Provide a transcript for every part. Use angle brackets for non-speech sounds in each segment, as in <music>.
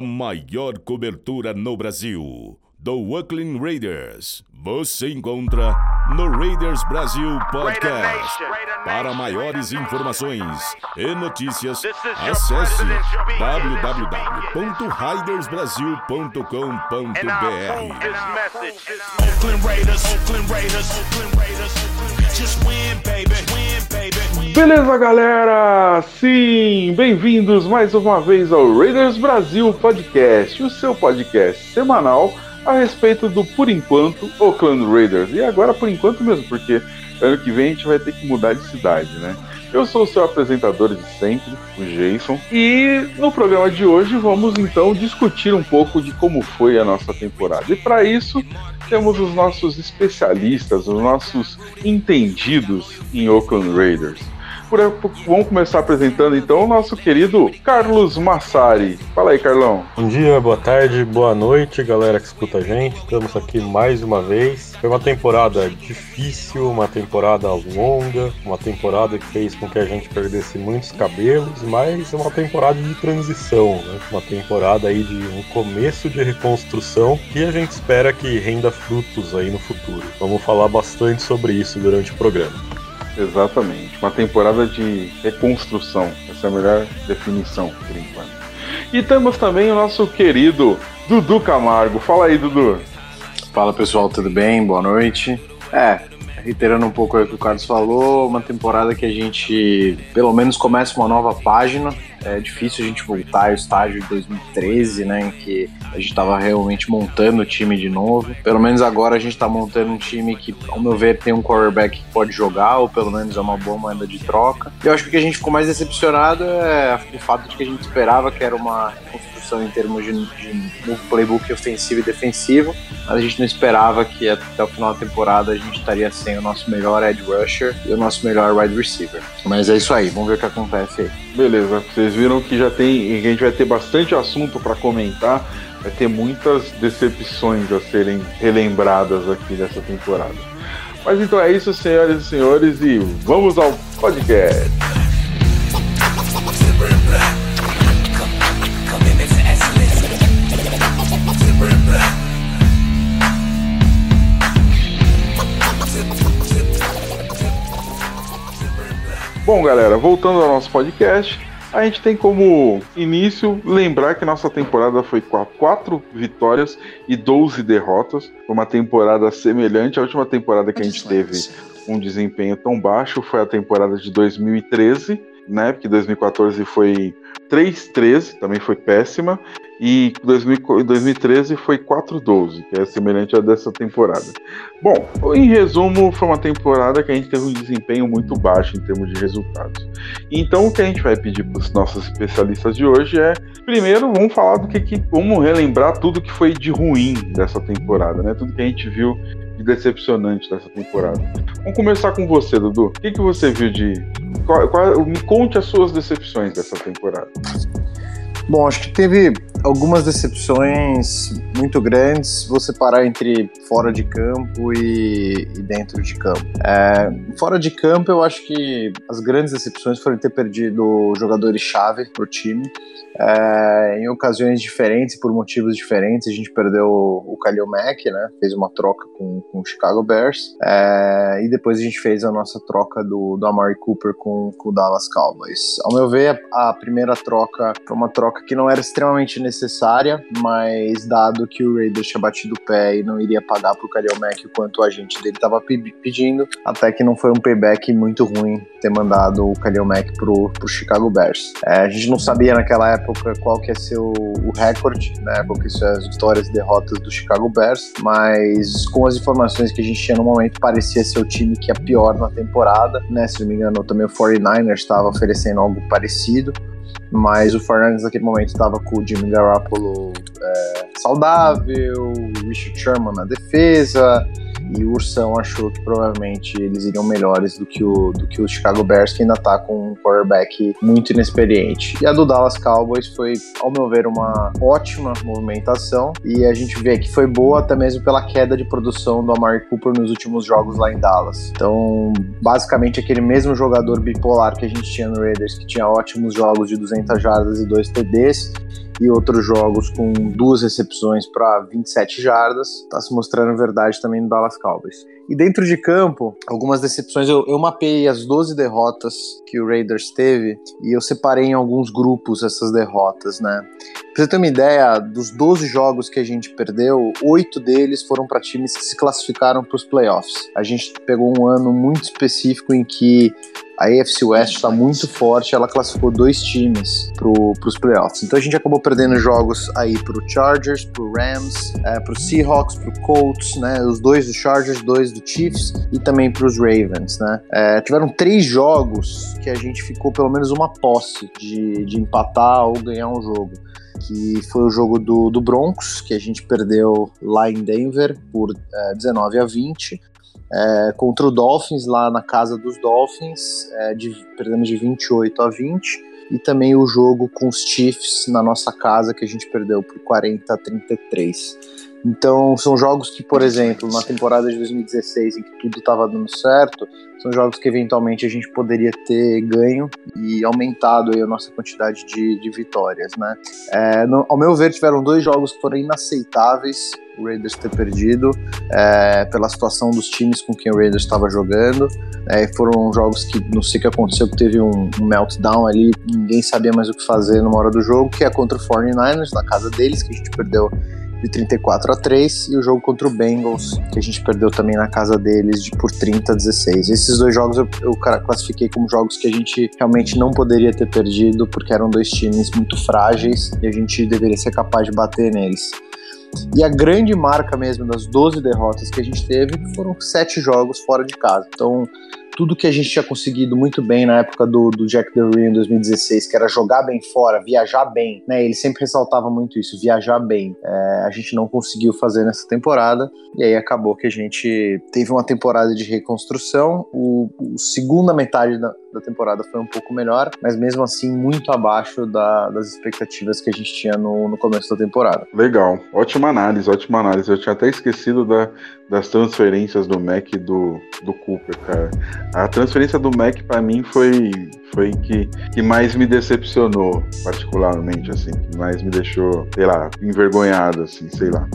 A maior cobertura no Brasil do Oakland Raiders. Você encontra no Raiders Brasil Podcast. Para maiores informações e notícias, acesse www.raidersbrasil.com.br. Oakland Raiders, Oakland Raiders, Oakland Raiders. Just win, baby. Beleza, galera? Sim, bem-vindos mais uma vez ao Raiders Brasil Podcast, o seu podcast semanal a respeito do, por enquanto, Oakland Raiders. E agora, por enquanto mesmo, porque ano que vem a gente vai ter que mudar de cidade, né? Eu sou o seu apresentador de sempre, o Jason, e no programa de hoje vamos então discutir um pouco de como foi a nossa temporada. E para isso, temos os nossos especialistas, os nossos entendidos em Oakland Raiders. Vamos começar apresentando então o nosso querido Carlos Massari. Fala aí, Carlão. Bom dia, boa tarde, boa noite, galera que escuta a gente. Estamos aqui mais uma vez. Foi uma temporada difícil, uma temporada longa, uma temporada que fez com que a gente perdesse muitos cabelos, mas é uma temporada de transição, né? Uma temporada aí de um começo de reconstrução que a gente espera que renda frutos aí no futuro. Vamos falar bastante sobre isso durante o programa. Exatamente. Uma temporada de reconstrução. Essa é a melhor definição, por enquanto. E temos também o nosso querido Dudu Camargo. Fala aí, Dudu. Fala pessoal, tudo bem? Boa noite. É, reiterando um pouco o que o Carlos falou, uma temporada que a gente pelo menos começa uma nova página. É difícil a gente voltar ao estágio de 2013, né, em que a gente estava realmente montando o time de novo. Pelo menos agora a gente está montando um time que, ao meu ver, tem um quarterback que pode jogar, ou pelo menos é uma boa moeda de troca. E eu acho que o que a gente ficou mais decepcionado é o fato de que a gente esperava que era uma em termos de, de um playbook ofensivo e defensivo, mas a gente não esperava que até o final da temporada a gente estaria sem o nosso melhor edge rusher e o nosso melhor wide receiver. Mas é isso aí, vamos ver o que acontece aí. Beleza, vocês viram que já tem, a gente vai ter bastante assunto para comentar, vai ter muitas decepções a serem relembradas aqui nessa temporada. Mas então é isso, senhoras e senhores, e vamos ao podcast. Bom, galera, voltando ao nosso podcast, a gente tem como início lembrar que nossa temporada foi com 4 vitórias e 12 derrotas. Foi uma temporada semelhante à última temporada que a gente teve um desempenho tão baixo, foi a temporada de 2013, né? Porque 2014 foi 3-13, também foi péssima. E 2013 foi 4-12, que é semelhante a dessa temporada. Bom, em resumo, foi uma temporada que a gente teve um desempenho muito baixo em termos de resultados. Então, o que a gente vai pedir para os nossos especialistas de hoje é, primeiro, vamos falar do que, que vamos relembrar tudo que foi de ruim dessa temporada, né? Tudo que a gente viu de decepcionante dessa temporada. Vamos começar com você, Dudu. O que, que você viu de. Qual, qual, me conte as suas decepções dessa temporada. Bom, acho que teve algumas decepções muito grandes vou separar entre fora de campo e, e dentro de campo. É, fora de campo, eu acho que as grandes decepções foram ter perdido jogadores-chave pro time. É, em ocasiões diferentes, por motivos diferentes, a gente perdeu o Kalil Mack, né? Fez uma troca com, com o Chicago Bears. É, e depois a gente fez a nossa troca do, do Amari Cooper com, com o Dallas Cowboys. Ao meu ver, a, a primeira troca foi uma troca que não era extremamente necessária, mas dado que o Raiders tinha batido o pé e não iria pagar pro Kalil Mack o quanto o agente dele estava pedindo, até que não foi um payback muito ruim ter mandado o Kalil Mack pro, pro Chicago Bears. É, a gente não sabia naquela época qual que ia ser o, o recorde, né, qual que ia ser as vitórias e derrotas do Chicago Bears, mas com as informações que a gente tinha no momento, parecia ser o time que é pior na temporada, né, se não me engano, também o 49ers estava oferecendo algo parecido, mas o Fernandes naquele momento estava com o Jimmy Garoppolo é, saudável, o Richard Sherman na defesa, e o Ursão achou que provavelmente eles iriam melhores do que o, do que o Chicago Bears, que ainda tá com um quarterback muito inexperiente. E a do Dallas Cowboys foi, ao meu ver, uma ótima movimentação, e a gente vê que foi boa até mesmo pela queda de produção do Amari Cooper nos últimos jogos lá em Dallas. Então, basicamente, aquele mesmo jogador bipolar que a gente tinha no Raiders, que tinha ótimos jogos de 200 jardas e 2 TDs, e outros jogos com duas recepções para 27 jardas. Está se mostrando verdade também no Dallas Cowboys. E dentro de campo, algumas decepções. Eu, eu mapeei as 12 derrotas que o Raiders teve e eu separei em alguns grupos essas derrotas, né? Pra você ter uma ideia, dos 12 jogos que a gente perdeu, oito deles foram para times que se classificaram para os playoffs. A gente pegou um ano muito específico em que a AFC West está muito forte, ela classificou dois times para os playoffs. Então a gente acabou perdendo jogos aí para o Chargers, para o Rams, é, para o Seahawks, para o Colts, né? Os dois do Chargers, dois do Chiefs e também para os Ravens, né? É, tiveram três jogos que a gente ficou pelo menos uma posse de, de empatar ou ganhar um jogo que foi o jogo do, do Broncos, que a gente perdeu lá em Denver por é, 19 a 20 é, contra o Dolphins, lá na casa dos Dolphins, é, de, perdemos de 28 a 20, e também o jogo com os Chiefs na nossa casa, que a gente perdeu por 40 a 33. Então, são jogos que, por exemplo, na temporada de 2016, em que tudo estava dando certo, são jogos que eventualmente a gente poderia ter ganho e aumentado a nossa quantidade de, de vitórias, né? É, no, ao meu ver, tiveram dois jogos que foram inaceitáveis o Raiders ter perdido é, pela situação dos times com quem o Raiders estava jogando. É, foram jogos que não sei o que aconteceu, que teve um, um, meltdown ali, ninguém sabia mais o que fazer numa hora do jogo, que é contra o 49ers, na casa deles, que a gente perdeu de 34 a 3 e o jogo contra o Bengals, que a gente perdeu também na casa deles de por 30 a 16. Esses dois jogos eu, eu classifiquei como jogos que a gente realmente não poderia ter perdido, porque eram dois times muito frágeis e a gente deveria ser capaz de bater neles. E a grande marca mesmo das 12 derrotas que a gente teve foram sete jogos fora de casa. Então, tudo que a gente tinha conseguido muito bem na época do, do Jack Del Rio em 2016, que era jogar bem fora, viajar bem, né? Ele sempre ressaltava muito isso, viajar bem. É, a gente não conseguiu fazer nessa temporada e aí acabou que a gente teve uma temporada de reconstrução. O, o segunda metade da, da temporada foi um pouco melhor, mas mesmo assim muito abaixo da, das expectativas que a gente tinha no, no começo da temporada. Legal, ótima análise, ótima análise. Eu tinha até esquecido da, das transferências do Mac e do, do Cooper, cara. A transferência do Mac para mim foi foi que, que mais me decepcionou, particularmente, assim, que mais me deixou, sei lá, envergonhado, assim, sei lá.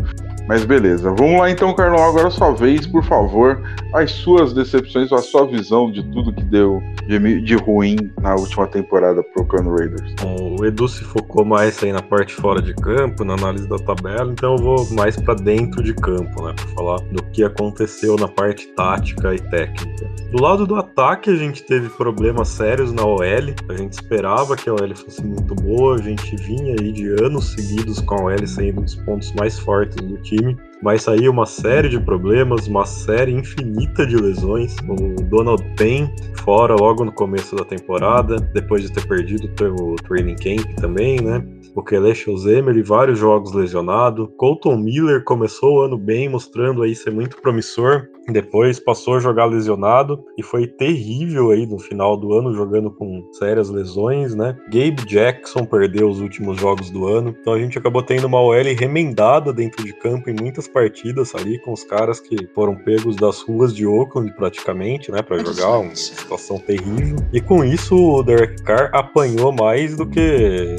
Mas beleza, vamos lá então, Carlão. Agora sua vez, por favor, as suas decepções, a sua visão de tudo que deu de, de ruim na última temporada pro Oakland Raiders. Bom, o Edu se focou mais aí na parte fora de campo, na análise da tabela, então eu vou mais para dentro de campo, né, para falar do que aconteceu na parte tática e técnica. Do lado do ataque, a gente teve problemas sérios na OL. A gente esperava que a OL fosse muito boa, a gente vinha aí de anos seguidos com a OL sendo um dos pontos mais fortes do time mas saiu uma série de problemas, uma série infinita de lesões. O Donald Payne fora logo no começo da temporada, depois de ter perdido o training camp também, né? O Kelechi Ozemer e vários jogos lesionado. Colton Miller começou o ano bem, mostrando aí ser muito promissor. Depois passou a jogar lesionado e foi terrível aí no final do ano, jogando com sérias lesões, né? Gabe Jackson perdeu os últimos jogos do ano, então a gente acabou tendo uma OL remendada dentro de campo em muitas partidas ali, com os caras que foram pegos das ruas de Oakland praticamente, né, para jogar, uma situação terrível. E com isso o Derek Carr apanhou mais do que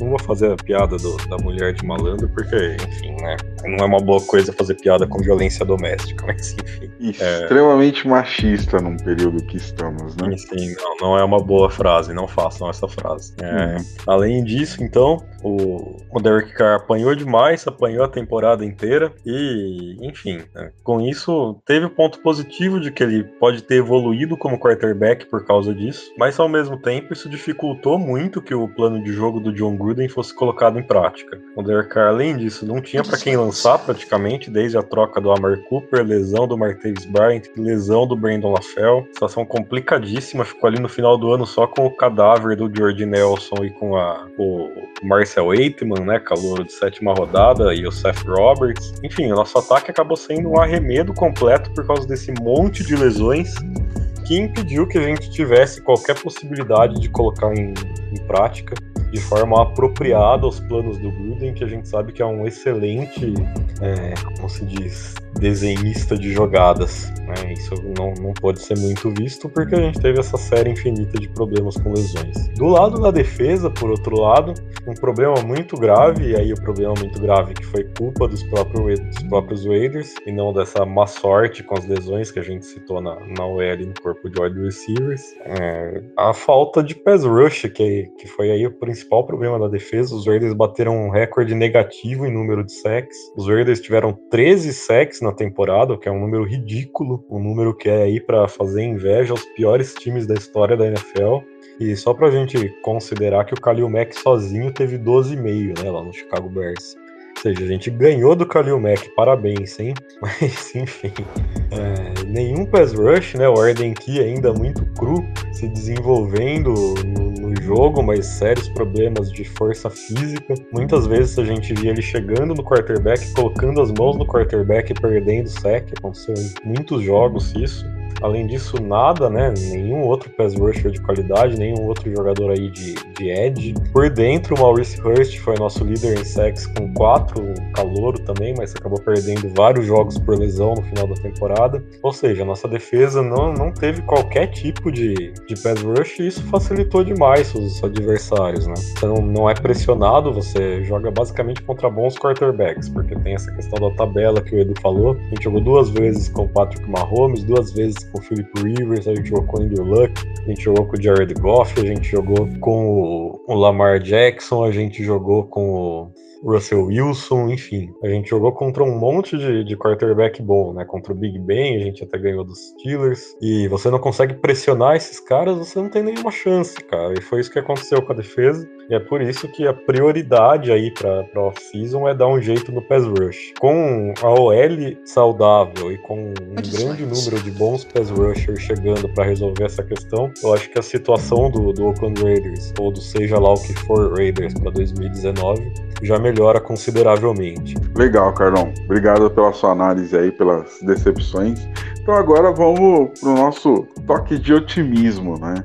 não vou fazer a piada do, da mulher de malandro, porque, enfim, né? Não é uma boa coisa fazer piada com violência doméstica, <laughs> mas enfim. Extremamente é... machista num período que estamos, né? Enfim, não, não é uma boa frase, não façam essa frase. É, hum. Além disso, então, o, o Derek Carr apanhou demais, apanhou a temporada inteira e, enfim, né? com isso teve o ponto positivo de que ele pode ter evoluído como quarterback por causa disso, mas ao mesmo tempo isso dificultou muito que o plano de jogo do John Gruden fosse colocado em prática. O Derek Carr, além disso, não tinha para quem lançar praticamente, desde a troca do Amar Cooper, lesão do Martavis Bryant, lesão do Brandon LaFell. Situação complicadíssima, ficou ali no final do ano só com o cadáver do George Nelson e com a, o Marcel Aitman, né, calor de sétima rodada, e o Seth Roberts. Enfim, o nosso ataque acabou sendo um arremedo completo por causa desse monte de lesões que impediu que a gente tivesse qualquer possibilidade de colocar em, em prática de forma apropriada aos planos do Gruden, que a gente sabe que é um excelente, é, como se diz, desenhista de jogadas. Né? Isso não, não pode ser muito visto porque a gente teve essa série infinita de problemas com lesões. Do lado da defesa, por outro lado, um problema muito grave, e aí o problema muito grave que foi culpa dos próprios, dos próprios Raiders e não dessa má sorte com as lesões que a gente citou na, na OL no corpo de wide receivers. É, a falta de pass rush, que, que foi aí o principal problema da defesa. Os Raiders bateram um recorde negativo em número de sacks. Os Raiders tiveram 13 sacks na temporada, o que é um número ridículo, um número que é aí para fazer inveja aos piores times da história da NFL. E só pra gente considerar que o Khalil Mack sozinho teve 12,5, né, lá no Chicago Bears. Ou seja, a gente ganhou do Khalil Mack, parabéns, hein? <laughs> Mas, enfim, é, nenhum pass rush, né? O Arden Key ainda muito cru, se desenvolvendo no, jogo, mas sérios problemas de força física. Muitas vezes a gente via ele chegando no quarterback, colocando as mãos no quarterback e perdendo o sack. Aconteceu em muitos jogos isso. Além disso, nada, né? Nenhum outro pass rusher de qualidade, nenhum outro jogador aí de, de edge. Por dentro, o Maurice Hurst foi nosso líder em sacks com quatro, calouro também, mas acabou perdendo vários jogos por lesão no final da temporada. Ou seja, a nossa defesa não, não teve qualquer tipo de, de pass rush e isso facilitou demais os adversários, né? Você não, não é pressionado, você joga basicamente contra bons quarterbacks, porque tem essa questão da tabela que o Edu falou. A gente jogou duas vezes com o Patrick Mahomes, duas vezes com o Philip Rivers, a gente jogou com o Andrew Luck, a gente jogou com o Jared Goff, a gente jogou com o Lamar Jackson, a gente jogou com o Russell Wilson, enfim. A gente jogou contra um monte de, de quarterback bom, né? Contra o Big Ben, a gente até ganhou dos Steelers. E você não consegue pressionar esses caras, você não tem nenhuma chance, cara. E foi isso que aconteceu com a defesa. E é por isso que a prioridade aí para off-season é dar um jeito no pass rush. Com a OL saudável e com um grande número de bons pass rushers chegando para resolver essa questão, eu acho que a situação do, do Oakland Raiders, ou do seja lá o que for Raiders para 2019, já melhora consideravelmente. Legal, Carlão. Obrigado pela sua análise aí, pelas decepções. Então agora vamos pro nosso toque de otimismo, né?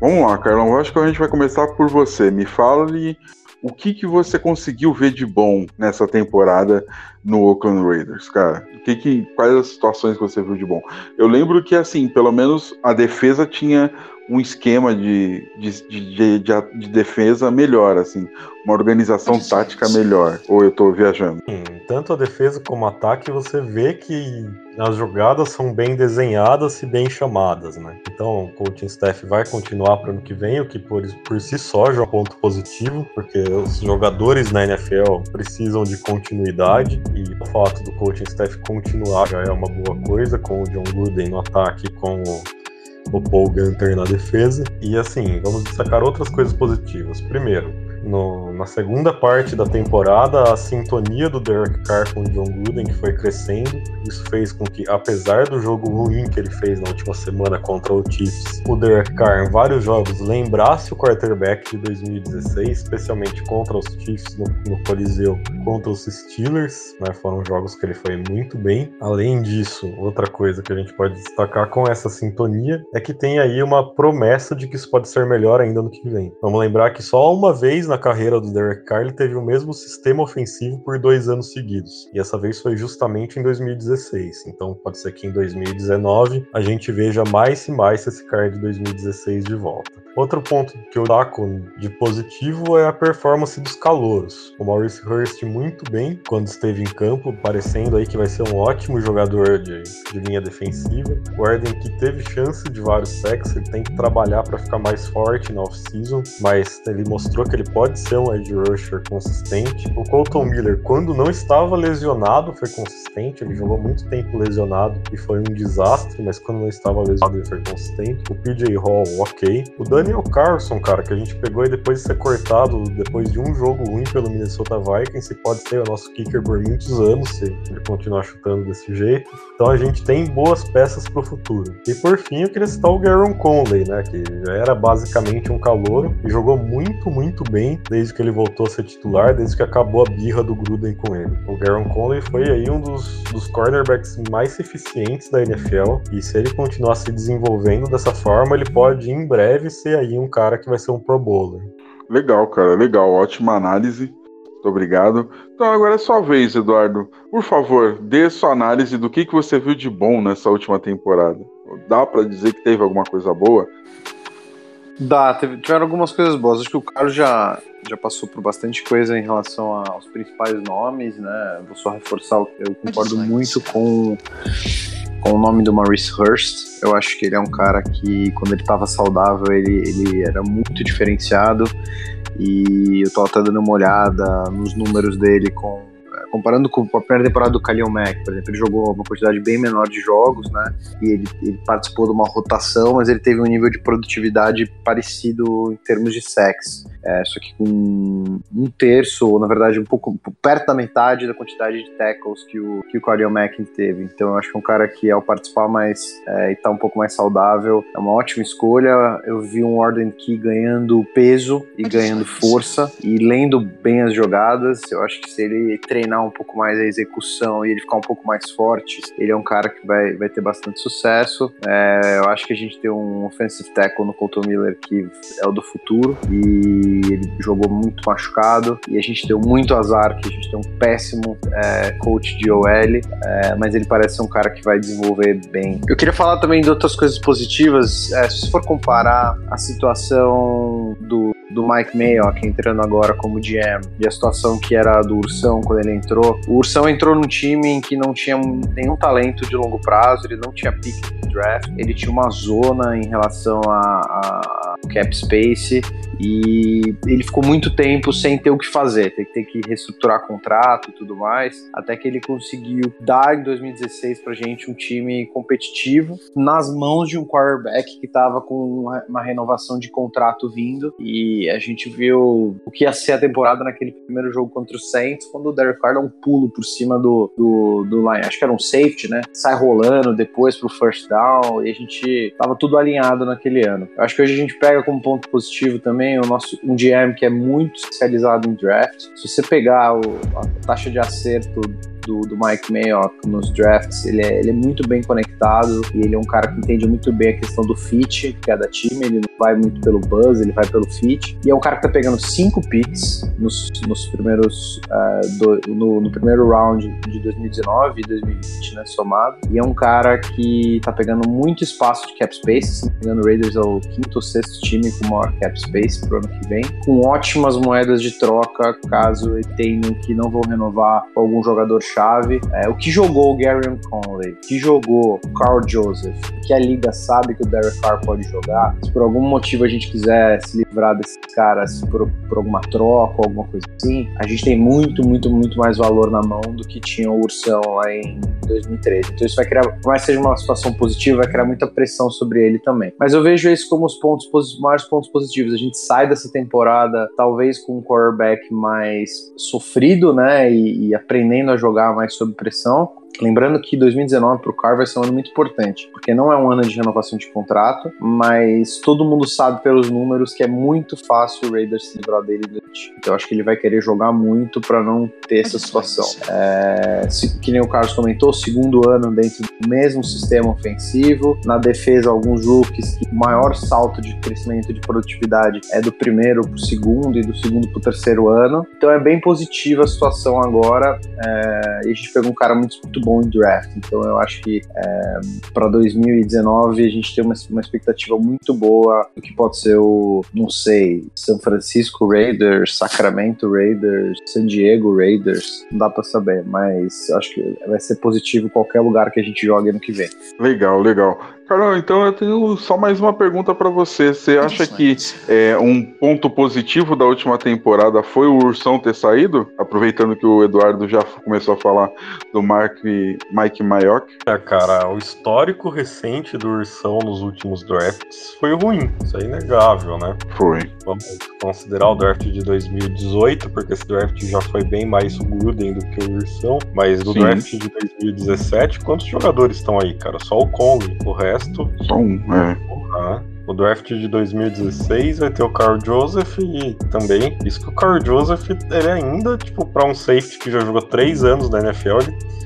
Vamos lá, Carlão. Eu acho que a gente vai começar por você. Me fale o que, que você conseguiu ver de bom nessa temporada no Oakland Raiders, cara? O que que, quais as situações que você viu de bom? Eu lembro que, assim, pelo menos a defesa tinha um esquema de, de, de, de, de defesa melhor, assim, uma organização tática melhor. Ou eu tô viajando? Hum, tanto a defesa como o ataque, você vê que as jogadas são bem desenhadas e bem chamadas, né? Então, o coaching staff vai continuar para o ano que vem, o que por, por si só já é um ponto positivo, porque os jogadores na NFL precisam de continuidade e o fato do coaching staff continuar já é uma boa coisa, com o John Gruden no ataque, com o o Paul Gunter na defesa. E assim, vamos destacar outras coisas positivas. Primeiro, no, na segunda parte da temporada, a sintonia do Derek Carr com o John Gruden que foi crescendo. Isso fez com que, apesar do jogo ruim que ele fez na última semana contra o Chiefs, o Derek Carr em vários jogos lembrasse o quarterback de 2016, especialmente contra os Chiefs no, no Coliseu, contra os Steelers. Né, foram jogos que ele foi muito bem. Além disso, outra coisa que a gente pode destacar com essa sintonia é que tem aí uma promessa de que isso pode ser melhor ainda no que vem. Vamos lembrar que só uma vez na carreira do Derek Carr, ele teve o mesmo sistema ofensivo por dois anos seguidos. E essa vez foi justamente em 2016. Então pode ser que em 2019 a gente veja mais e mais esse Carr de 2016 de volta. Outro ponto que eu destaco de positivo é a performance dos calouros. O Maurice Hurst muito bem quando esteve em campo, parecendo aí que vai ser um ótimo jogador de, de linha defensiva. O Arden que teve chance de vários sacks, ele tem que trabalhar para ficar mais forte na off-season, mas ele mostrou que ele pode ser um edge rusher consistente. O Colton Miller, quando não estava lesionado, foi consistente. Ele jogou muito tempo lesionado e foi um desastre, mas quando não estava lesionado, ele foi consistente. O PJ Hall, ok. O Daniel Carlson, cara, que a gente pegou e depois de ser cortado, depois de um jogo ruim pelo Minnesota Vikings, pode ser o nosso kicker por muitos anos se ele continuar chutando desse jeito. Então a gente tem boas peças para o futuro. E por fim, eu queria citar o Garon Conley, né, que já era basicamente um calouro e jogou muito, muito bem bem desde que ele voltou a ser titular, desde que acabou a birra do Gruden com ele. O Garon Conley foi aí um dos, dos cornerbacks mais eficientes da NFL e se ele continuar se desenvolvendo dessa forma, ele pode em breve ser aí um cara que vai ser um Pro Bowler. Legal, cara, legal, ótima análise. Muito obrigado. Então agora é sua vez, Eduardo. Por favor, dê sua análise do que, que você viu de bom nessa última temporada. Dá para dizer que teve alguma coisa boa? Dá, teve, tiveram algumas coisas boas. Acho que o Carlos já, já passou por bastante coisa em relação aos principais nomes, né? Vou só reforçar, eu concordo muito com, com o nome do Maurice Hurst. Eu acho que ele é um cara que, quando ele estava saudável, ele, ele era muito diferenciado. E eu tô até dando uma olhada nos números dele com comparando com a primeira temporada do Kalil Mack, por exemplo, ele jogou uma quantidade bem menor de jogos, né? E ele, ele, participou de uma rotação, mas ele teve um nível de produtividade parecido em termos de sex. É, só que com um terço, ou na verdade um pouco perto da metade da quantidade de tackles que o, que o Kalil Mack teve. Então eu acho que é um cara que ao participar mais é, e tá um pouco mais saudável, é uma ótima escolha. Eu vi um Warden Key ganhando peso e ganhando força e lendo bem as jogadas. Eu acho que se ele treinar treinar um pouco mais a execução e ele ficar um pouco mais forte, ele é um cara que vai, vai ter bastante sucesso. É, eu acho que a gente tem um offensive tackle no Colton Miller que é o do futuro e ele jogou muito machucado e a gente deu muito azar que a gente tem um péssimo é, coach de OL, é, mas ele parece ser um cara que vai desenvolver bem. Eu queria falar também de outras coisas positivas. É, se for comparar a situação do do Mike Mayock entrando agora como GM e a situação que era do Ursão quando ele entrou. O Ursão entrou num time em que não tinha nenhum talento de longo prazo, ele não tinha pick draft, ele tinha uma zona em relação a, a cap space e ele ficou muito tempo sem ter o que fazer, que ter que reestruturar contrato e tudo mais, até que ele conseguiu dar em 2016 pra gente um time competitivo nas mãos de um quarterback que estava com uma renovação de contrato vindo e a gente viu o que ia ser a temporada naquele primeiro jogo contra o Saints, quando o Derek Carr dá um pulo por cima do, do, do line, acho que era um safety, né? Sai rolando depois pro first down e a gente tava tudo alinhado naquele ano. Eu acho que hoje a gente pega como ponto positivo também o nosso um GM que é muito especializado em draft. Se você pegar o, a taxa de acerto do, do Mike Mayock nos drafts, ele é, ele é muito bem conectado e ele é um cara que entende muito bem a questão do fit que é da time, ele não vai muito pelo buzz, ele vai pelo fit. E é um cara que tá pegando cinco picks nos, nos primeiros uh, do, no, no, primeiro round de 2019 e 2020, né, somado. E é um cara que tá pegando muito espaço de cap space, o Raiders é o quinto ou sexto time com maior cap space pro ano que vem, com ótimas moedas de troca caso ele tenha que não vão renovar algum jogador chave. É, o que jogou o Gary Conley, o que jogou o Carl Joseph, que a liga sabe que o Derek Carr pode jogar, se por algum motivo a gente quiser se livrar desses caras por, por alguma troca alguma coisa assim, a gente tem muito, muito, muito mais valor na mão do que tinha o Ursão lá em 2013. Então isso vai criar, por mais que seja uma situação positiva, vai criar muita pressão sobre ele também. Mas eu vejo isso como os pontos maiores pontos positivos. A gente sai dessa temporada talvez com um quarterback mais sofrido, né, e, e aprendendo a jogar mais sob pressão. Lembrando que 2019 para o Carr vai ser um ano muito importante, porque não é um ano de renovação de contrato, mas todo mundo sabe pelos números que é muito fácil o Raiders se livrar dele. Então eu acho que ele vai querer jogar muito para não ter essa situação. É, se, que nem o Carlos comentou, segundo ano dentro do mesmo sistema ofensivo, na defesa alguns rookies que o maior salto de crescimento de produtividade é do primeiro para o segundo e do segundo para o terceiro ano. Então é bem positiva a situação agora. É, e a gente pegou um cara muito, muito em draft. Então eu acho que é, para 2019 a gente tem uma, uma expectativa muito boa do que pode ser o, não sei, São Francisco Raiders, Sacramento Raiders, San Diego Raiders. Não dá para saber, mas acho que vai ser positivo qualquer lugar que a gente jogue ano que vem. Legal, legal. Carol, então eu tenho só mais uma pergunta para você. Você acha que é, um ponto positivo da última temporada foi o Ursão ter saído? Aproveitando que o Eduardo já começou a falar do Mark, Mike Mayock. É, cara, o histórico recente do Ursão nos últimos drafts foi ruim. Isso é inegável, né? Foi. Vamos considerar o draft de 2018, porque esse draft já foi bem mais o Gruden do que o Ursão. Mas do Sim. draft de 2017, quantos jogadores estão aí, cara? Só o Conley. O resto resto. Só um, é. Uhum. No draft de 2016 vai ter o Carl Joseph e também, isso que o Carl Joseph, ele ainda, tipo, para um safety que já jogou três anos na NFL,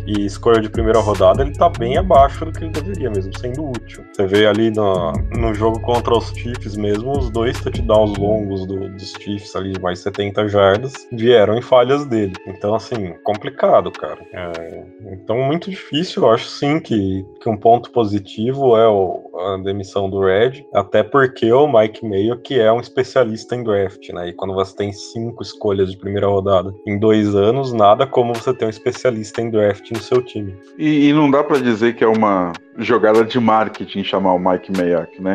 e escolha de primeira rodada, ele tá bem abaixo do que ele deveria, mesmo sendo útil. Você vê ali no, no jogo contra os Chiefs mesmo, os dois touchdowns longos do, dos Chiefs ali, mais 70 jardas, vieram em falhas dele. Então, assim, complicado, cara. É, então, muito difícil. Eu acho sim que, que um ponto positivo é o, a demissão do Red, até porque o Mike Mayo, que é um especialista em draft, né? E quando você tem cinco escolhas de primeira rodada em dois anos, nada como você ter um especialista em draft no seu time. E, e não dá para dizer que é uma jogada de marketing chamar o Mike Mayock, né?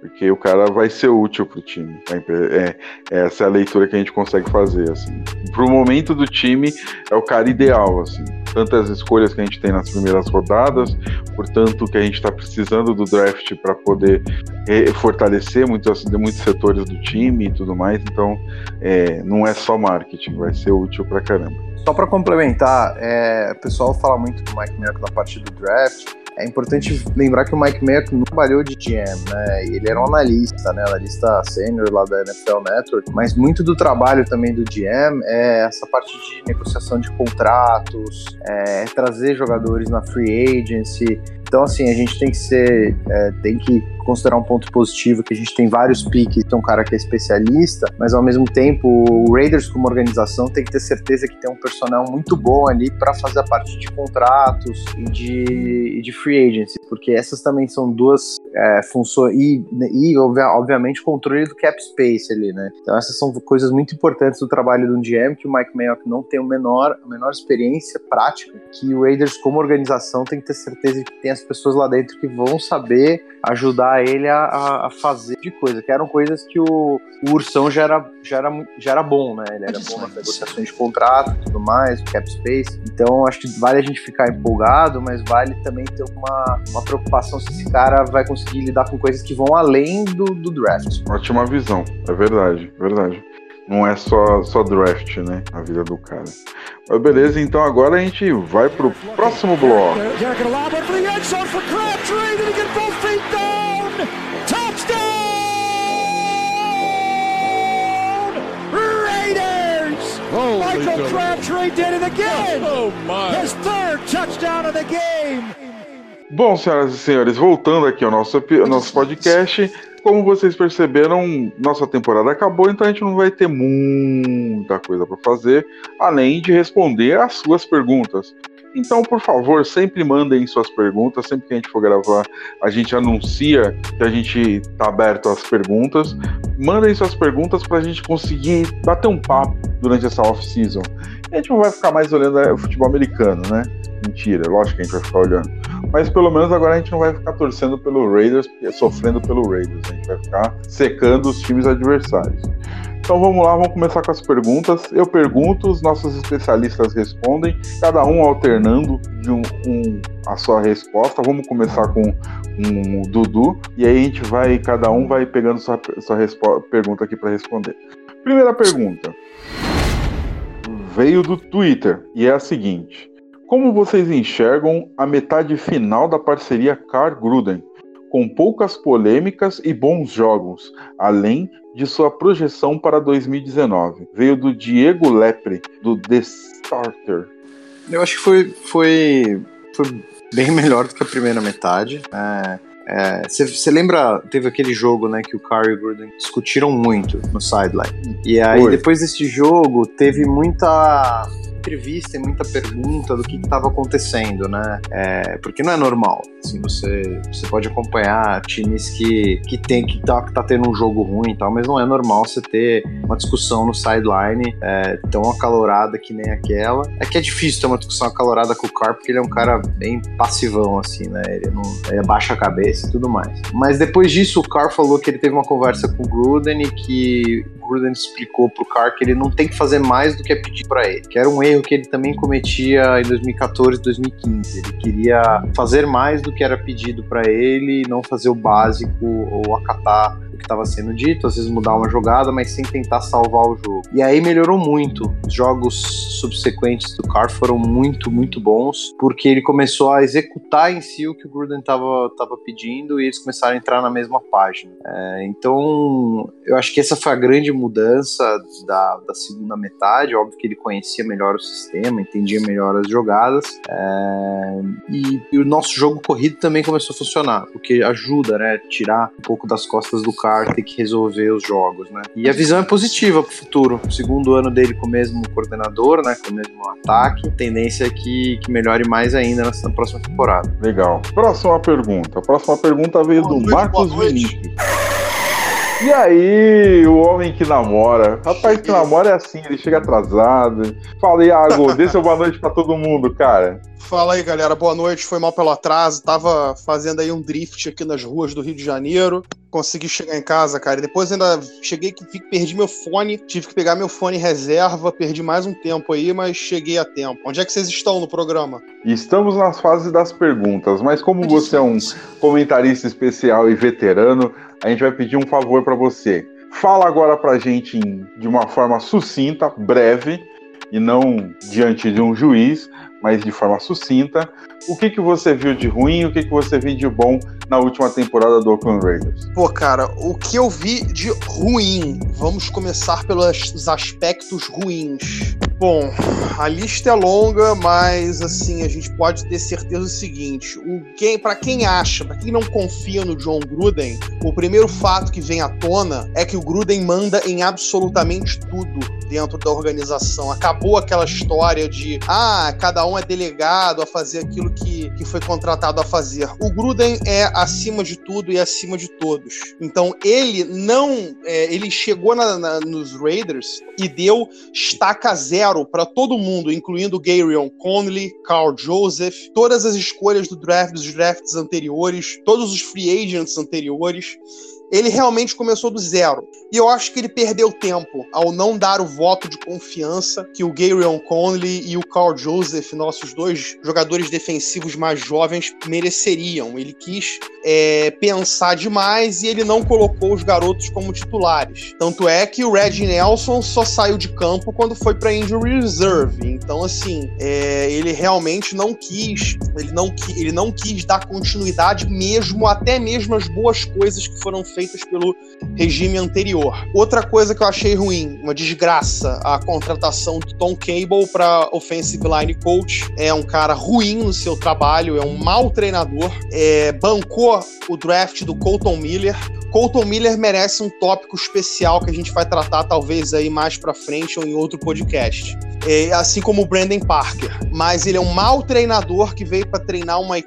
Porque o cara vai ser útil pro time. É, é, essa é a leitura que a gente consegue fazer, assim. Pro momento do time, é o cara ideal, assim. Tantas escolhas que a gente tem nas primeiras rodadas, portanto, que a gente está precisando do draft para poder é, fortalecer muitos, muitos setores do time e tudo mais. Então, é, não é só marketing, vai ser útil pra caramba. Só para complementar, é, o pessoal fala muito do Mike Merck na parte do draft. É importante lembrar que o Mike Merck não trabalhou de GM, né? Ele era um analista, né? Analista sênior lá da NFL Network. Mas muito do trabalho também do GM é essa parte de negociação de contratos, é, trazer jogadores na free agency. Então, assim, a gente tem que ser, é, tem que considerar um ponto positivo que a gente tem vários piques, tem um cara que é especialista, mas ao mesmo tempo o Raiders como organização tem que ter certeza que tem um personal muito bom ali para fazer a parte de contratos e de, de free agency, porque essas também são duas é, funções e, e obviamente controle do cap space ali, né? Então essas são coisas muito importantes do trabalho do GM que o Mike Mayock não tem o menor, a menor experiência prática, que o Raiders como organização tem que ter certeza que tem as pessoas lá dentro que vão saber ajudar ele a, a, fazer de coisa, que eram coisas que o, o Ursão já era, já, era, já era bom, né? Ele era bom nas negociações de contrato e tudo mais, cap space. Então acho que vale a gente ficar empolgado, mas vale também ter uma, uma preocupação se esse cara vai conseguir lidar com coisas que vão além do, do draft. Ótima visão, é verdade, verdade. Não é só, só draft, né? A vida do cara. Mas beleza, então agora a gente vai pro próximo bloco. Michael Crabtree did it again. Oh my! His third touchdown of the game. Bom, senhoras e senhores, voltando aqui ao nosso, ao nosso podcast, como vocês perceberam, nossa temporada acabou, então a gente não vai ter muita coisa para fazer, além de responder às suas perguntas. Então, por favor, sempre mandem suas perguntas. Sempre que a gente for gravar, a gente anuncia que a gente está aberto às perguntas. Mandem suas perguntas para a gente conseguir bater um papo durante essa off-season. A gente não vai ficar mais olhando o futebol americano, né? Mentira, lógico que a gente vai ficar olhando. Mas pelo menos agora a gente não vai ficar torcendo pelo Raiders, sofrendo pelo Raiders. A gente vai ficar secando os times adversários. Então vamos lá, vamos começar com as perguntas. Eu pergunto, os nossos especialistas respondem, cada um alternando de um, um a sua resposta. Vamos começar com um Dudu e aí a gente vai, cada um vai pegando sua, sua pergunta aqui para responder. Primeira pergunta veio do Twitter e é a seguinte: Como vocês enxergam a metade final da parceria Car Gruden? Com poucas polêmicas e bons jogos, além de sua projeção para 2019. Veio do Diego Lepre, do The Starter. Eu acho que foi, foi, foi bem <laughs> melhor do que a primeira metade. Você é, lembra, teve aquele jogo né, que o Curry e o Gruden discutiram muito no sideline. E aí, Foi. depois desse jogo, teve muita entrevista e muita pergunta do que estava acontecendo, né? É, porque não é normal. Assim, você, você pode acompanhar times que, que tem que tá, que tá tendo um jogo ruim e tal, mas não é normal você ter uma discussão no sideline é, tão acalorada que nem aquela. É que é difícil ter uma discussão acalorada com o Carr, porque ele é um cara bem passivão, assim, né? Ele, não, ele abaixa a cabeça e tudo mais. Mas depois disso, o Carr falou que ele teve uma conversa com o Gruden e que o Gruden explicou pro Carr que ele não tem que fazer mais do que é pedir para ele, que era um erro que ele também cometia em 2014 2015. Ele queria fazer mais do que era pedido para ele, não fazer o básico ou acatar o que estava sendo dito, às vezes mudar uma jogada, mas sem tentar salvar o jogo. E aí melhorou muito. Os jogos subsequentes do Carr foram muito, muito bons, porque ele começou a executar em si o que o Gruden estava tava pedindo e eles começaram a entrar na mesma página. É, então, eu acho que essa foi a grande mudança da, da segunda metade. Óbvio que ele conhecia melhor o sistema, entendia melhor as jogadas. É, e, e, o nosso jogo corrido também começou a funcionar, o que ajuda, né? Tirar um pouco das costas do Carr ter que resolver os jogos, né? E a visão é positiva para o futuro. Segundo ano dele com o mesmo coordenador, né? Com o mesmo ataque. A tendência é que, que melhore mais ainda na próxima temporada. Legal. Próxima pergunta. A próxima pergunta veio boa do noite, Marcos Vinícius. E aí, o homem que namora. Rapaz que namora é assim, ele chega atrasado. Fala, Iago, <laughs> dê seu boa noite pra todo mundo, cara. Fala aí, galera. Boa noite. Foi mal pelo atraso. Tava fazendo aí um drift aqui nas ruas do Rio de Janeiro. Consegui chegar em casa, cara. Depois ainda cheguei que perdi meu fone. Tive que pegar meu fone reserva. Perdi mais um tempo aí, mas cheguei a tempo. Onde é que vocês estão no programa? Estamos nas fases das perguntas, mas como você é um comentarista especial e veterano, a gente vai pedir um favor para você. Fala agora pra gente de uma forma sucinta, breve, e não diante de um juiz, mas de forma sucinta, o que, que você viu de ruim, o que, que você viu de bom na última temporada do Oakland Raiders? Pô, cara, o que eu vi de ruim, vamos começar pelos aspectos ruins. Bom, a lista é longa, mas assim, a gente pode ter certeza do seguinte, o quem, para quem acha, para quem não confia no John Gruden, o primeiro fato que vem à tona é que o Gruden manda em absolutamente tudo dentro da organização. Acabou aquela história de ah, cada um é delegado a fazer aquilo que, que foi contratado a fazer. O Gruden é acima de tudo e acima de todos. Então ele não. É, ele chegou na, na, nos Raiders e deu estaca zero para todo mundo, incluindo Gabriel Conley, Carl Joseph, todas as escolhas do draft, dos drafts anteriores, todos os free agents anteriores ele realmente começou do zero. E eu acho que ele perdeu tempo ao não dar o voto de confiança que o Gabriel Conley e o Carl Joseph, nossos dois jogadores defensivos mais jovens, mereceriam. Ele quis é, pensar demais e ele não colocou os garotos como titulares. Tanto é que o Red Nelson só saiu de campo quando foi para injury reserve. Então, assim, é, ele realmente não quis, ele não, ele não quis dar continuidade mesmo, até mesmo as boas coisas que foram feitas feitas pelo regime anterior. Outra coisa que eu achei ruim, uma desgraça, a contratação do Tom Cable para offensive line coach. É um cara ruim no seu trabalho, é um mau treinador. É, bancou o draft do Colton Miller. Colton Miller merece um tópico especial que a gente vai tratar talvez aí mais para frente ou em outro podcast. É, assim como o Brandon Parker. Mas ele é um mau treinador que veio para treinar uma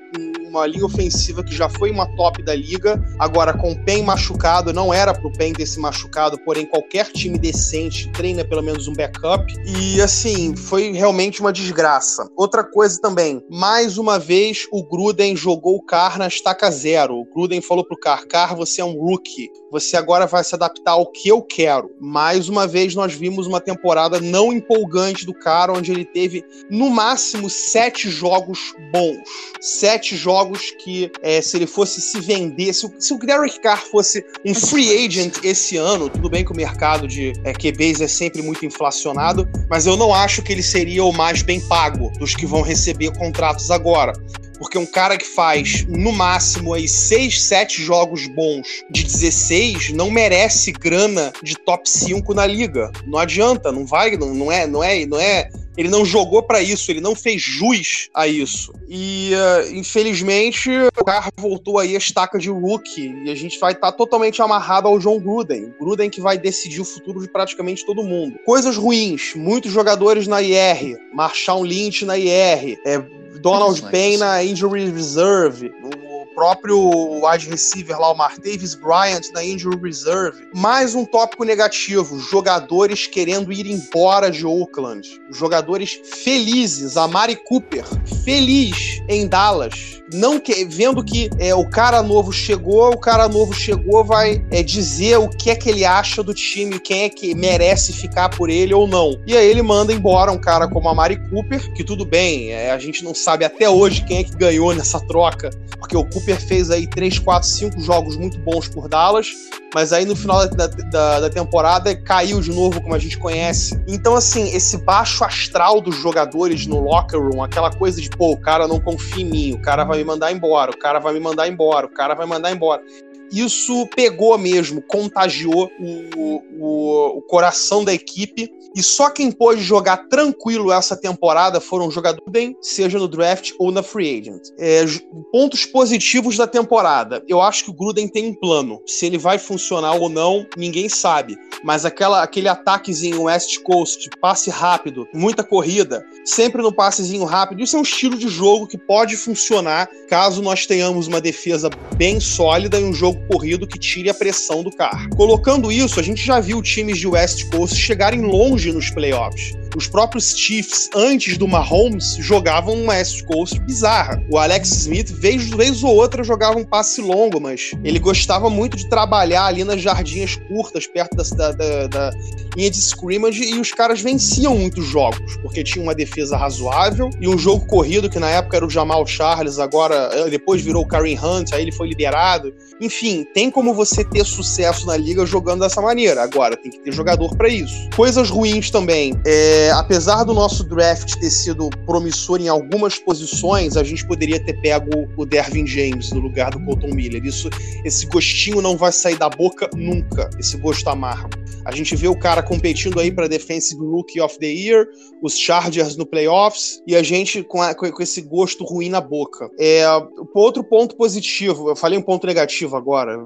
uma linha ofensiva que já foi uma top da liga, agora com o Pen machucado, não era pro Pen desse machucado, porém qualquer time decente treina pelo menos um backup, e assim, foi realmente uma desgraça. Outra coisa também, mais uma vez o Gruden jogou o Carr na estaca zero. O Gruden falou pro Carr, Carr, você é um rookie, você agora vai se adaptar ao que eu quero. Mais uma vez nós vimos uma temporada não empolgante do cara, onde ele teve no máximo sete jogos bons. Sete jogos jogos que, é, se ele fosse se vender, se o, se o Derek Carr fosse um free agent esse ano, tudo bem que o mercado de é, QBs é sempre muito inflacionado, mas eu não acho que ele seria o mais bem pago dos que vão receber contratos agora porque um cara que faz no máximo aí 6, 7 jogos bons de 16 não merece grana de top 5 na liga. Não adianta, não vai, não, não é, não é, não é ele não jogou para isso, ele não fez jus a isso. E, uh, infelizmente, o carro voltou aí a estaca de rookie e a gente vai estar tá totalmente amarrado ao John Gruden. Gruden que vai decidir o futuro de praticamente todo mundo. Coisas ruins, muitos jogadores na IR, Marshall Lynch na IR, é, Donald Payne na Injury Reserve, próprio wide receiver lá, o Martavis Bryant, na injury reserve. Mais um tópico negativo: jogadores querendo ir embora de Oakland. Jogadores felizes. A Mari Cooper, feliz em Dallas. Não que, vendo que é, o cara novo chegou, o cara novo chegou, vai é, dizer o que é que ele acha do time, quem é que merece ficar por ele ou não. E aí ele manda embora um cara como a Mari Cooper, que tudo bem, é, a gente não sabe até hoje quem é que ganhou nessa troca, porque o Cooper Fez aí 3, 4, 5 jogos muito bons por Dallas, mas aí no final da, da, da, temporada caiu de novo, como a gente conhece. Então, assim, esse baixo astral dos jogadores no locker room, aquela coisa de, pô, o cara não confia em mim, o cara vai me mandar embora, o cara vai me mandar embora, o cara vai mandar embora isso pegou mesmo, contagiou o, o, o, coração da equipe. E só quem pôde jogar tranquilo essa temporada foram jogadores, seja no draft ou na free agent. É, pontos positivos da temporada. Eu acho que o Gruden tem um plano. Se ele vai funcionar ou não, ninguém sabe. Mas aquela, aquele ataquezinho West Coast, passe rápido, muita corrida, sempre no passezinho rápido, isso é um estilo de jogo que pode funcionar caso nós tenhamos uma defesa bem sólida e um jogo corrido que tire a pressão do carro. Colocando isso, a gente já viu times de West Coast chegarem longe nos playoffs. Os próprios Chiefs, antes do Mahomes, jogavam uma West Coast bizarra. O Alex Smith, vez, vez ou outra, jogava um passe longo, mas ele gostava muito de trabalhar ali nas jardinhas curtas, perto da, da, da linha de scrimmage, e os caras venciam muitos jogos, porque tinha uma defesa razoável e um jogo corrido, que na época era o Jamal Charles, agora eh, depois virou o Kareem Hunt, aí ele foi liberado. Enfim, tem como você ter sucesso na liga jogando dessa maneira. Agora, tem que ter jogador para isso. Coisas ruins também. É, apesar do nosso draft ter sido promissor em algumas posições, a gente poderia ter pego o Dervin James no lugar do Colton Miller. Isso, esse gostinho não vai sair da boca nunca, esse gosto amargo. A gente vê o cara competindo aí para Defensive Rookie of the Year, os Chargers no playoffs, e a gente com, a, com esse gosto ruim na boca. É, outro ponto positivo, eu falei um ponto negativo agora,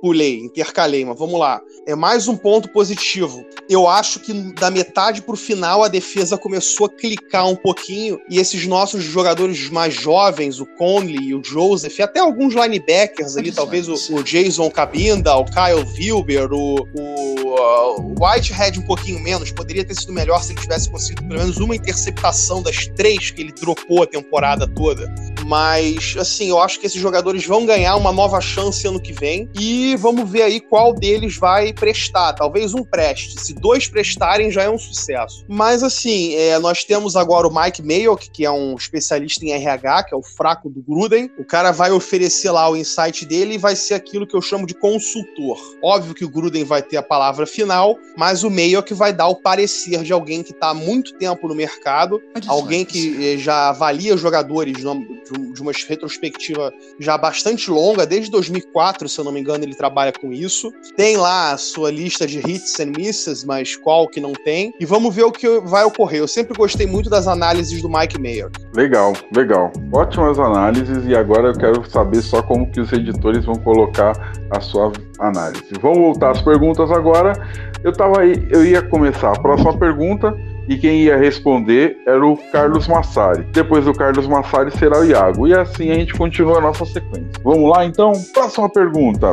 pulei, intercalei, mas vamos lá. É mais um ponto positivo. Eu acho que da metade pro final a defesa começou a clicar um pouquinho e esses nossos jogadores mais jovens, o Conley, o Joseph, até alguns linebackers ali, talvez o, o, Jason Cabinda, o Kyle Wilber, o, o, o Whitehead um pouquinho menos, poderia ter sido melhor se ele tivesse conseguido pelo menos uma interceptação das três que ele dropou a temporada toda. Mas, assim, eu acho que esses jogadores vão ganhar uma nova chance ano que vem e vamos ver aí qual deles vai prestar. Talvez um preste. Se dois prestarem, já é um sucesso. Mas assim, é, nós temos agora o Mike Mayock, que é um especialista em RH, que é o fraco do Gruden. O cara vai oferecer lá o insight dele e vai ser aquilo que eu chamo de consultor. Óbvio que o Gruden vai ter a palavra final, mas o Mayock vai dar o parecer de alguém que está há muito tempo no mercado, alguém que eh, já avalia jogadores de uma retrospectiva já bastante longa, desde 2004, se eu não me engano, ele trabalha com isso. Tem lá a sua lista de hits and misses, mas qual que não tem. E vamos ver o que vai ocorrer. Eu sempre gostei muito das análises do Mike Mayer. Legal, legal. Ótimas análises e agora eu quero saber só como que os editores vão colocar a sua análise. Vamos voltar às perguntas agora. Eu tava aí, eu ia começar a próxima pergunta e quem ia responder era o Carlos Massari. Depois do Carlos Massari será o Iago. E assim a gente continua a nossa sequência. Vamos lá então? Próxima pergunta.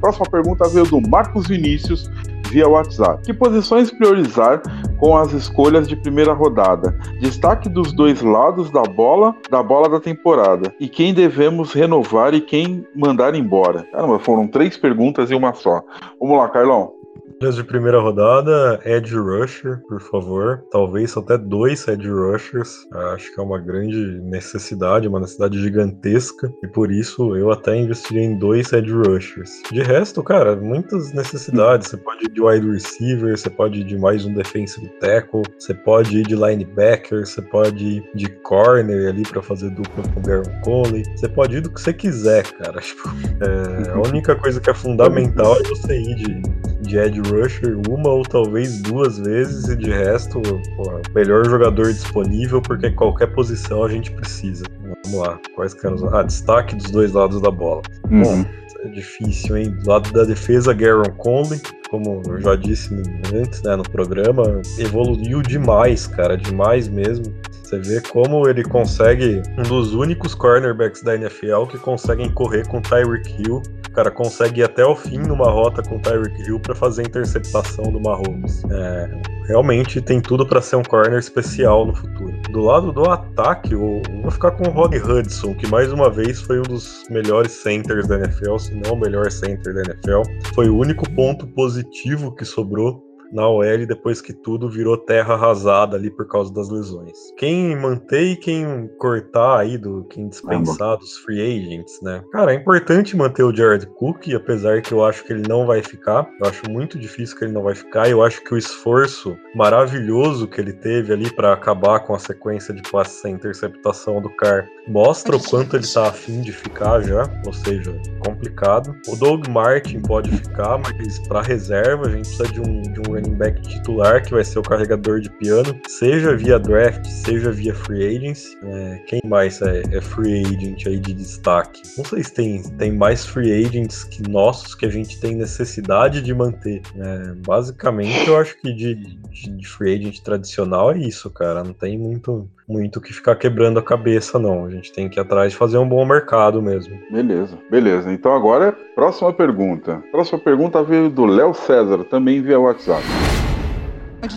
Próxima pergunta veio do Marcos Vinícius via WhatsApp. Que posições priorizar com as escolhas de primeira rodada? Destaque dos dois lados da bola, da bola da temporada. E quem devemos renovar e quem mandar embora? Caramba, foram três perguntas e uma só. Vamos lá, Carlão de primeira rodada, Edge Rusher, por favor. Talvez até dois Edge Rushers. Acho que é uma grande necessidade, uma necessidade gigantesca. E por isso eu até investiria em dois Edge Rushers. De resto, cara, muitas necessidades. Você pode ir de wide receiver, você pode ir de mais um defensive tackle, você pode ir de linebacker, você pode ir de corner ali para fazer dupla com o Garen Cole. Você pode ir do que você quiser, cara. <laughs> Tipo, é, a única coisa que é fundamental é você ir de de Edge Rusher uma ou talvez duas vezes e de resto, pô, melhor jogador disponível porque qualquer posição a gente precisa. Vamos lá, quais que eram Ah, destaque dos dois lados da bola. Uhum. Bom, é difícil, hein? Do lado da defesa, Garon Conley, como eu já disse antes, né, no programa, evoluiu demais, cara, demais mesmo. Você vê como ele consegue, um dos únicos cornerbacks da NFL que conseguem correr com Tyreek Hill o cara consegue ir até o fim numa rota com Tyreek Hill para fazer a interceptação do Mahomes. É, realmente tem tudo para ser um corner especial no futuro. Do lado do ataque, eu vou ficar com o Rod Hudson, que mais uma vez foi um dos melhores centers da NFL, se não o melhor center da NFL. Foi o único ponto positivo que sobrou na OL depois que tudo virou terra arrasada ali por causa das lesões. Quem manter e quem cortar aí, do quem dispensar dos free agents, né? Cara, é importante manter o Jared Cook, apesar que eu acho que ele não vai ficar. Eu acho muito difícil que ele não vai ficar. Eu acho que o esforço maravilhoso que ele teve ali para acabar com a sequência de passes sem interceptação do Car mostra o quanto ele tá afim de ficar já, ou seja, complicado. O Doug Martin pode ficar, mas para reserva a gente precisa de um, de um running back titular que vai ser o carregador de piano, seja via draft, seja via free agency. É, quem mais é, é, free agent aí de destaque? Não sei se tem, tem mais free agents que nossos que a gente tem necessidade de manter. É, basicamente, eu acho que de, de, de free agent tradicional é isso, cara. Não tem muito muito que ficar quebrando a cabeça, não. A gente tem que ir atrás de fazer um bom mercado mesmo. Beleza, beleza. Então agora, próxima pergunta. Próxima pergunta veio do Léo César, também via WhatsApp.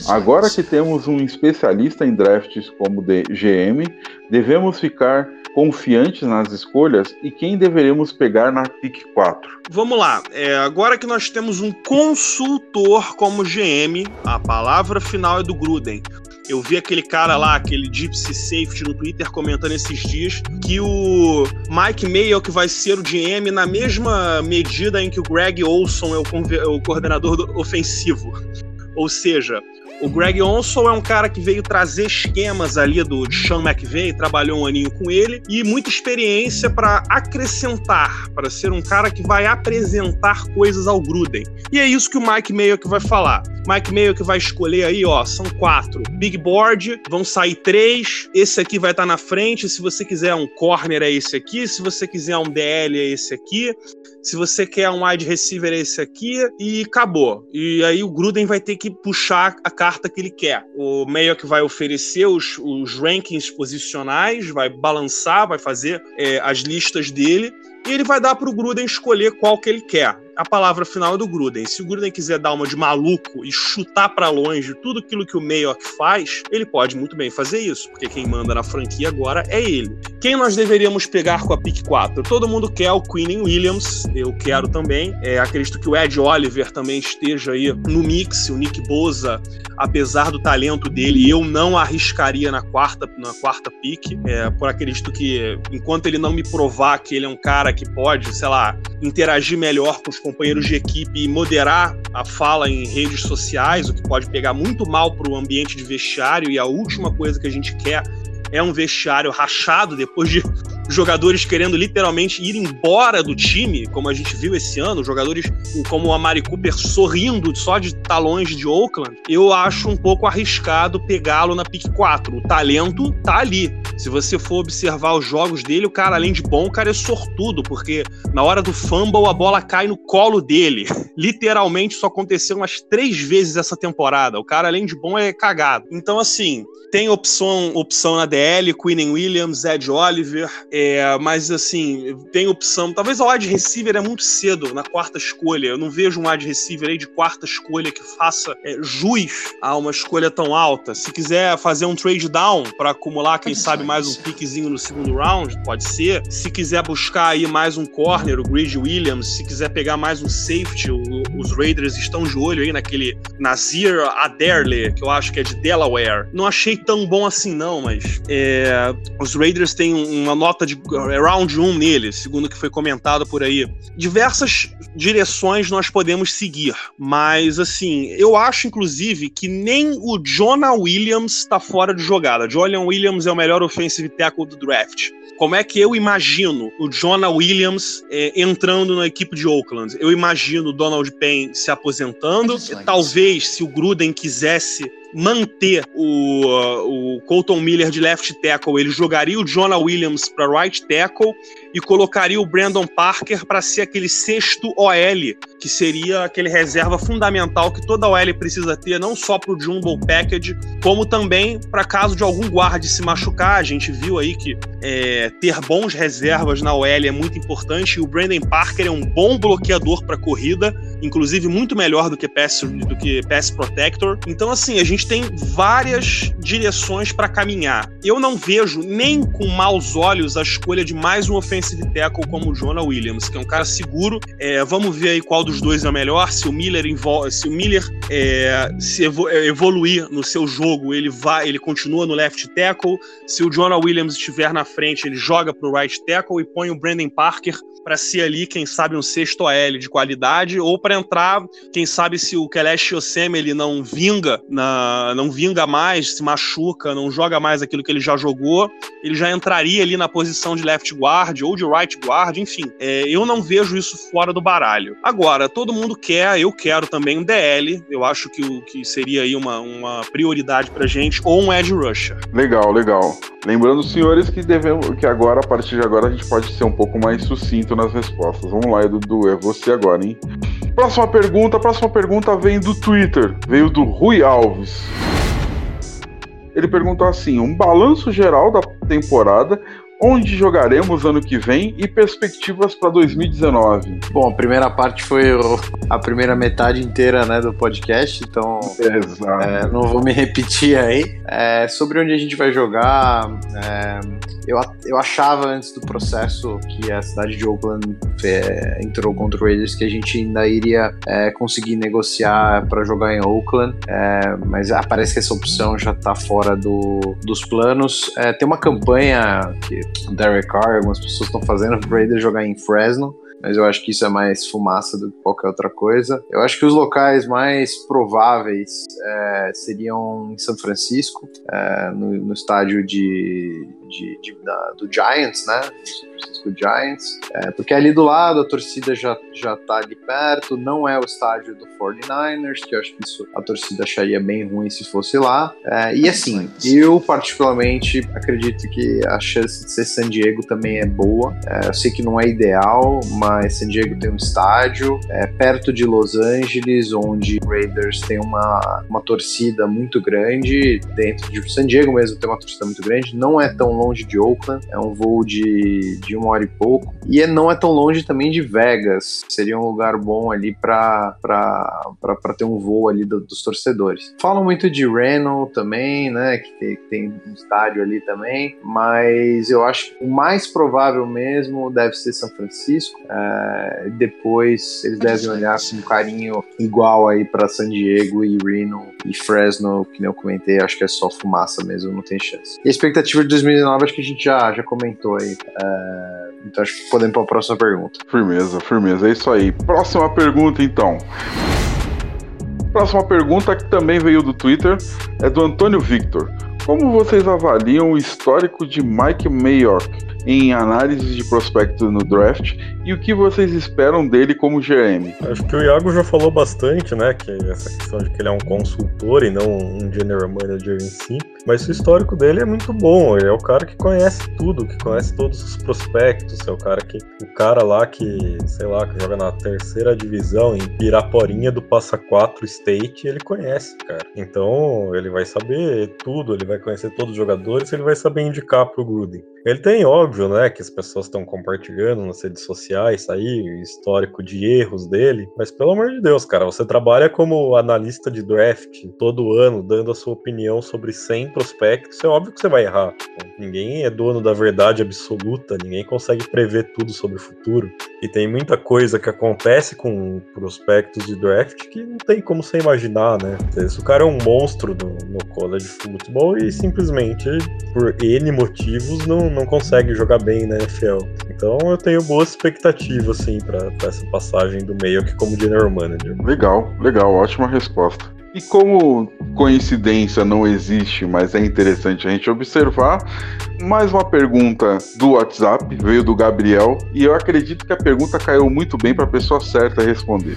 Agora que temos um especialista em drafts como GM, devemos ficar confiantes nas escolhas e quem deveremos pegar na pick 4? Vamos lá. É, agora que nós temos um consultor como GM, a palavra final é do Gruden. Eu vi aquele cara lá, aquele Gypsy Safety no Twitter comentando esses dias que o Mike Mayo que vai ser o GM na mesma medida em que o Greg Olson é o, é o coordenador ofensivo. Ou seja, o Greg Olson é um cara que veio trazer esquemas ali do Sean McVay, trabalhou um aninho com ele e muita experiência para acrescentar, para ser um cara que vai apresentar coisas ao Gruden. E é isso que o Mike Mayo que vai falar. Mike Mayo que vai escolher aí, ó, são quatro. Big board, vão sair três. Esse aqui vai estar tá na frente. Se você quiser um corner é esse aqui. Se você quiser um DL é esse aqui. Se você quer um wide receiver é esse aqui. E acabou. E aí o Gruden vai ter que puxar a carta que ele quer. O meio que vai oferecer os, os rankings posicionais, vai balançar, vai fazer é, as listas dele e ele vai dar para o Gruden escolher qual que ele quer a palavra final é do Gruden. Se o Gruden quiser dar uma de maluco e chutar para longe tudo aquilo que o Mayock faz, ele pode muito bem fazer isso, porque quem manda na franquia agora é ele. Quem nós deveríamos pegar com a pick 4? Todo mundo quer o Queen Williams, eu quero também. É, acredito que o Ed Oliver também esteja aí no mix, o Nick Boza, apesar do talento dele, eu não arriscaria na quarta, na quarta pick, é, por acredito que enquanto ele não me provar que ele é um cara que pode, sei lá, interagir melhor com os companheiros de equipe moderar a fala em redes sociais, o que pode pegar muito mal para o ambiente de vestiário. E a última coisa que a gente quer é um vestiário rachado depois de jogadores querendo literalmente ir embora do time, como a gente viu esse ano, jogadores como a Mari Cooper sorrindo só de talões de Oakland, eu acho um pouco arriscado pegá-lo na pick 4. O talento tá ali. Se você for observar os jogos dele, o cara, além de bom, o cara é sortudo, porque na hora do fumble a bola cai no colo dele. <laughs> Literalmente isso aconteceu umas três vezes essa temporada. O cara, além de bom, é cagado. Então, assim, tem opção, opção na DL, Queen Williams, Ed Oliver, é, mas assim, tem opção. Talvez o wide receiver é muito cedo na quarta escolha. Eu não vejo um wide receiver aí de quarta escolha que faça é, juiz a uma escolha tão alta. Se quiser fazer um trade down para acumular, quem sabe, mais um piquezinho no segundo round, pode ser. Se quiser buscar aí mais um corner, o Grid Williams, se quiser pegar mais um safety, o, os Raiders estão de olho aí naquele Nazir Aderle, que eu acho que é de Delaware. Não achei tão bom assim, não, mas é, os Raiders têm uma nota de é, round 1 nele, segundo o que foi comentado por aí. Diversas direções nós podemos seguir, mas assim, eu acho inclusive que nem o Jonah Williams está fora de jogada. Jonah Williams é o melhor offensive tackle do draft. Como é que eu imagino o Jonah Williams é, entrando na equipe de Oakland? Eu imagino o Donald Payne se aposentando. Talvez, se o Gruden quisesse manter o, uh, o Colton Miller de left tackle, ele jogaria o Jonah Williams para right tackle e colocaria o Brandon Parker para ser aquele sexto OL, que seria aquele reserva fundamental que toda OL precisa ter, não só para o Jumbo Package, como também para caso de algum guarde se machucar. A gente viu aí que é, ter bons reservas na OL é muito importante e o Brandon Parker é um bom bloqueador para corrida, inclusive muito melhor do que pass, do que pass protector. Então, assim, a gente tem várias direções para caminhar. Eu não vejo nem com maus olhos a escolha de mais um offensive tackle como o Jonah Williams, que é um cara seguro. É, vamos ver aí qual dos dois é o melhor. Se o Miller se o Miller é, se é, evoluir no seu jogo, ele vai, ele continua no left tackle. Se o Jonah Williams estiver na frente, ele joga para o right tackle e põe o Brandon Parker para ser ali, quem sabe, um sexto AL de qualidade, ou para entrar, quem sabe, se o Kelesh Oseme ele não vinga, na, não vinga mais, se machuca, não joga mais aquilo que ele já jogou, ele já entraria ali na posição de left guard ou de right guard, enfim. É, eu não vejo isso fora do baralho. Agora, todo mundo quer, eu quero também um DL, eu acho que, o, que seria aí uma, uma prioridade pra gente, ou um edge rusher. Legal, legal. Lembrando, senhores, que devemos, que agora, a partir de agora, a gente pode ser um pouco mais sucinto nas respostas. Vamos lá, Dudu, é você agora, hein? Próxima pergunta, próxima pergunta vem do Twitter, veio do Rui Alves. Ele perguntou assim: um balanço geral da temporada onde jogaremos ano que vem e perspectivas para 2019. Bom, a primeira parte foi o, a primeira metade inteira né, do podcast, então é, não vou me repetir aí. É, sobre onde a gente vai jogar, é, eu, eu achava antes do processo que a cidade de Oakland é, entrou contra o Raiders que a gente ainda iria é, conseguir negociar para jogar em Oakland, é, mas parece que essa opção já está fora do, dos planos. tem uma campanha que o Derek Carr, algumas pessoas estão fazendo para o Raiders jogar em Fresno mas eu acho que isso é mais fumaça do que qualquer outra coisa. Eu acho que os locais mais prováveis é, seriam em São Francisco, é, no, no, estádio de, de, de da, do Giants, né? Francisco Giants, é, porque ali do lado a torcida já, já tá ali perto, não é o estádio do 49ers, que eu acho que isso a torcida acharia bem ruim se fosse lá. É, e assim, eu particularmente acredito que a chance de ser San Diego também é boa. É, eu sei que não é ideal, mas San Diego tem um estádio é, perto de Los Angeles, onde o Raiders tem uma, uma torcida muito grande, dentro de San Diego mesmo tem uma torcida muito grande, não é tão longe de Oakland, é um voo de, de uma hora e pouco, e é, não é tão longe também de Vegas, seria um lugar bom ali para ter um voo ali do, dos torcedores. Falam muito de Reno também, né, que tem, tem um estádio ali também, mas eu acho que o mais provável mesmo deve ser São Francisco, é, depois eles devem olhar com carinho igual aí para San Diego e Reno e Fresno, que nem eu comentei, acho que é só fumaça mesmo, não tem chance. E a expectativa de 2019 acho que a gente já, já comentou aí. É, então acho que podemos para a próxima pergunta. Firmeza, firmeza, é isso aí. Próxima pergunta então. Próxima pergunta que também veio do Twitter é do Antônio Victor. Como vocês avaliam o histórico de Mike Mayock em análise de prospecto no draft e o que vocês esperam dele como GM? Acho que o Iago já falou bastante, né? Que essa questão de que ele é um consultor e não um general manager em si. Mas o histórico dele é muito bom. Ele é o cara que conhece tudo, que conhece todos os prospectos. É o cara que. O cara lá que, sei lá, que joga na terceira divisão em Piraporinha do Passa 4 State, ele conhece, cara. Então ele vai saber tudo, ele vai conhecer todos os jogadores, ele vai saber indicar pro Gruden. Ele tem, óbvio, né, que as pessoas estão compartilhando nas redes sociais aí, histórico de erros dele, mas pelo amor de Deus, cara, você trabalha como analista de draft todo ano, dando a sua opinião sobre 100 prospectos, é óbvio que você vai errar. Ninguém é dono da verdade absoluta, ninguém consegue prever tudo sobre o futuro, e tem muita coisa que acontece com prospectos de draft que não tem como você imaginar, né? Se o cara é um monstro no, no college football e simplesmente, por N motivos, não não consegue jogar bem na NFL. Então eu tenho boas expectativas, assim, para essa passagem do meio aqui como general manager. Legal, legal, ótima resposta. E como coincidência não existe, mas é interessante a gente observar, mais uma pergunta do WhatsApp veio do Gabriel e eu acredito que a pergunta caiu muito bem para a pessoa certa responder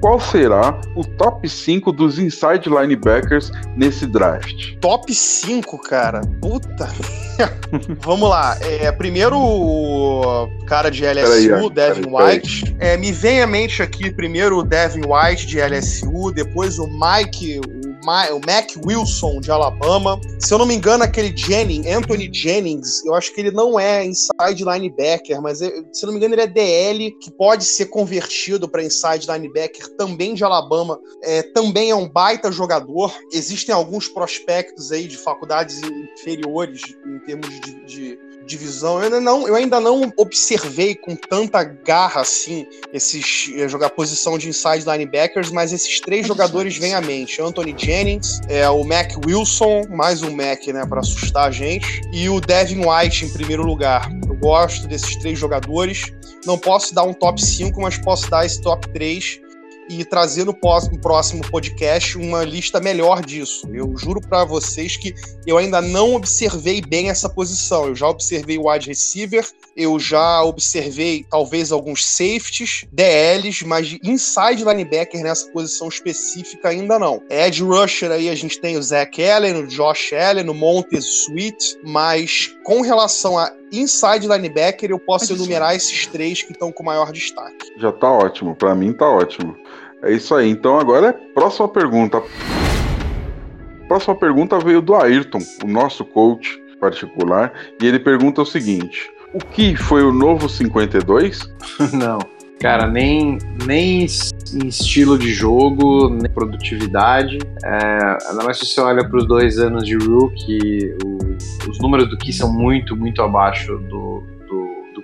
qual será o top 5 dos inside linebackers nesse draft? Top 5, cara? Puta. <laughs> Vamos lá. É, primeiro o cara de LSU, aí, Devin peraí, White. É, me vem à mente aqui primeiro o Devin White de LSU, depois o Mike, o Mac Wilson de Alabama. Se eu não me engano, aquele Jennings, Anthony Jennings, eu acho que ele não é inside linebacker, mas se eu não me engano, ele é DL, que pode ser convertido para inside linebacker também de Alabama. É, também é um baita jogador. Existem alguns prospectos aí de faculdades inferiores em termos de, de divisão. Eu ainda não, eu ainda não observei com tanta garra assim esses eh, jogar posição de inside linebackers, mas esses três jogadores vêm à mente: Anthony Jennings, é o Mac Wilson, mais um Mac, né, para assustar a gente, e o Devin White em primeiro lugar. Eu gosto desses três jogadores. Não posso dar um top 5, mas posso dar esse top 3 e trazer no próximo podcast uma lista melhor disso. Eu juro para vocês que eu ainda não observei bem essa posição. Eu já observei o wide receiver, eu já observei talvez alguns safeties, DLs, mas de inside linebacker nessa posição específica ainda não. Edge rusher aí a gente tem o Zach Allen, o Josh Allen, o Montez Sweet, mas com relação a inside linebacker eu posso enumerar esses três que estão com maior destaque. Já tá ótimo, para mim tá ótimo. É isso aí. Então agora é próxima pergunta. Próxima pergunta veio do Ayrton, o nosso coach particular, e ele pergunta o seguinte: O que foi o novo 52? <laughs> Não. Cara, nem, nem em estilo de jogo, nem produtividade. É, ainda mais se você olha para os dois anos de rookie, o, os números do que são muito, muito abaixo do,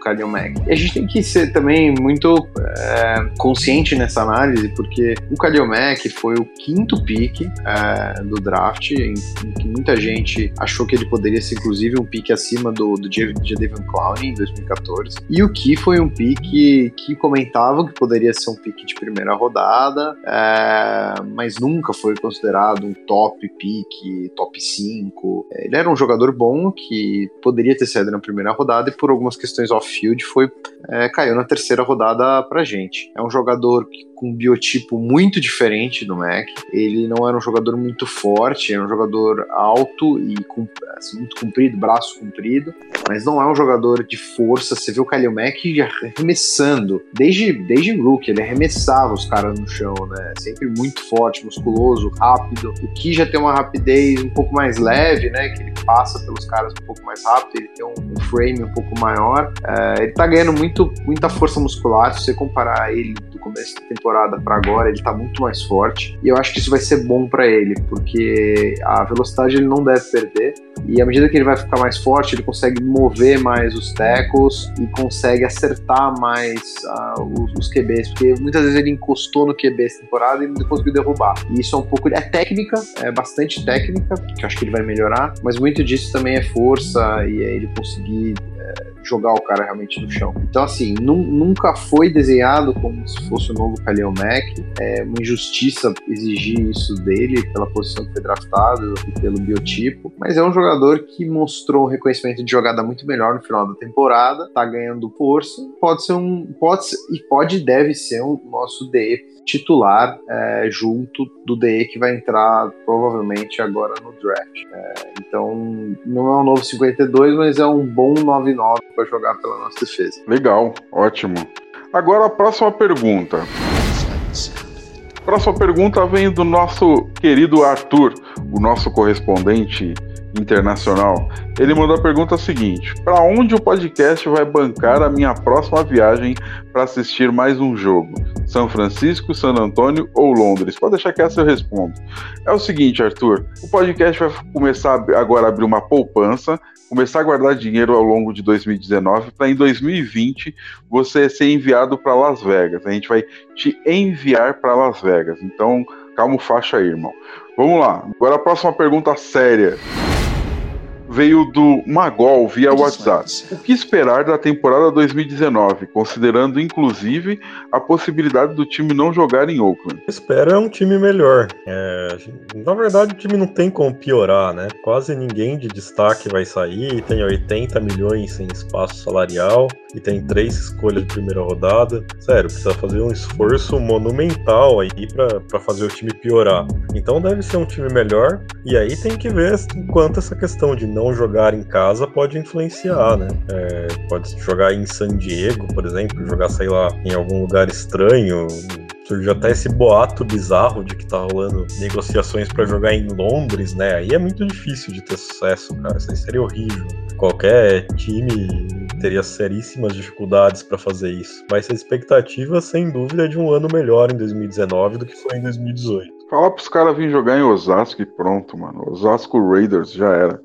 Kalil Mack. E a gente tem que ser também muito é, consciente nessa análise, porque o Kalil Mack foi o quinto pick é, do draft, em, em, que muita gente achou que ele poderia ser inclusive um pick acima do, do Jadavion Clowney em 2014. E o Ki foi um pick que comentavam que poderia ser um pick de primeira rodada, é, mas nunca foi considerado um top pick, top 5. Ele era um jogador bom que poderia ter saído na primeira rodada e por algumas questões off Field foi é, caiu na terceira rodada pra gente. É um jogador que com um biotipo muito diferente do Mac. Ele não era um jogador muito forte, era um jogador alto e com, assim, muito comprido, braço comprido, mas não é um jogador de força. Você vê o Kalil Mack arremessando, desde, desde rookie, ele arremessava os caras no chão, né? Sempre muito forte, musculoso, rápido. O que já tem uma rapidez um pouco mais leve, né? Que ele passa pelos caras um pouco mais rápido, ele tem um, frame um pouco maior. É, ele tá ganhando muito, muita força muscular, se você comparar ele começo da temporada para agora, ele tá muito mais forte. E eu acho que isso vai ser bom para ele, porque a velocidade ele não deve perder. E à medida que ele vai ficar mais forte, ele consegue mover mais os tackles e consegue acertar mais uh, os, os, QBs, porque muitas vezes ele encostou no QB essa temporada e não conseguiu derrubar. E isso é um pouco. É técnica, é bastante técnica, que eu acho que ele vai melhorar, mas muito disso também é força e é ele conseguir jogar o cara realmente no chão. Então, assim, nunca foi desenhado como se fosse o novo Kalil Mack. É uma injustiça exigir isso dele pela posição que foi draftado e pelo biotipo. Mas é um jogador que mostrou um reconhecimento de jogada muito melhor no final da temporada, tá ganhando força. Pode ser um. Pode ser, e pode deve ser um nosso DE titular é, junto do DE que vai entrar provavelmente agora no draft. É, então, não é um novo 52, mas é um bom 99 para jogar pela nossa defesa. Legal, ótimo. Agora a próxima pergunta. Próxima pergunta vem do nosso querido Arthur, o nosso correspondente internacional. Ele mandou a pergunta seguinte: Para onde o podcast vai bancar a minha próxima viagem para assistir mais um jogo? São Francisco, San Antônio ou Londres? Pode deixar que essa eu respondo. É o seguinte, Arthur: o podcast vai começar agora a abrir uma poupança, começar a guardar dinheiro ao longo de 2019 para em 2020 você ser enviado para Las Vegas. A gente vai te enviar para Las Vegas. Então, calma o faixa aí, irmão. Vamos lá. Agora a próxima pergunta séria veio do Magol via WhatsApp. O que esperar da temporada 2019, considerando inclusive a possibilidade do time não jogar em Oakland? Espera um time melhor. É, na verdade, o time não tem como piorar, né? Quase ninguém de destaque vai sair, tem 80 milhões em espaço salarial e tem três escolhas de primeira rodada. Sério, precisa fazer um esforço monumental aí para fazer o time piorar. Então deve ser um time melhor e aí tem que ver quanto essa questão de não jogar em casa pode influenciar, né? É, pode jogar em San Diego, por exemplo, jogar, sei lá, em algum lugar estranho, surgiu até esse boato bizarro de que tá rolando negociações para jogar em Londres, né? Aí é muito difícil de ter sucesso, cara. Isso aí seria horrível. Qualquer time teria seríssimas dificuldades para fazer isso. Mas a expectativa, sem dúvida, é de um ano melhor em 2019 do que foi em 2018. Fala pros caras virem jogar em Osasco e pronto, mano. Osasco Raiders já era.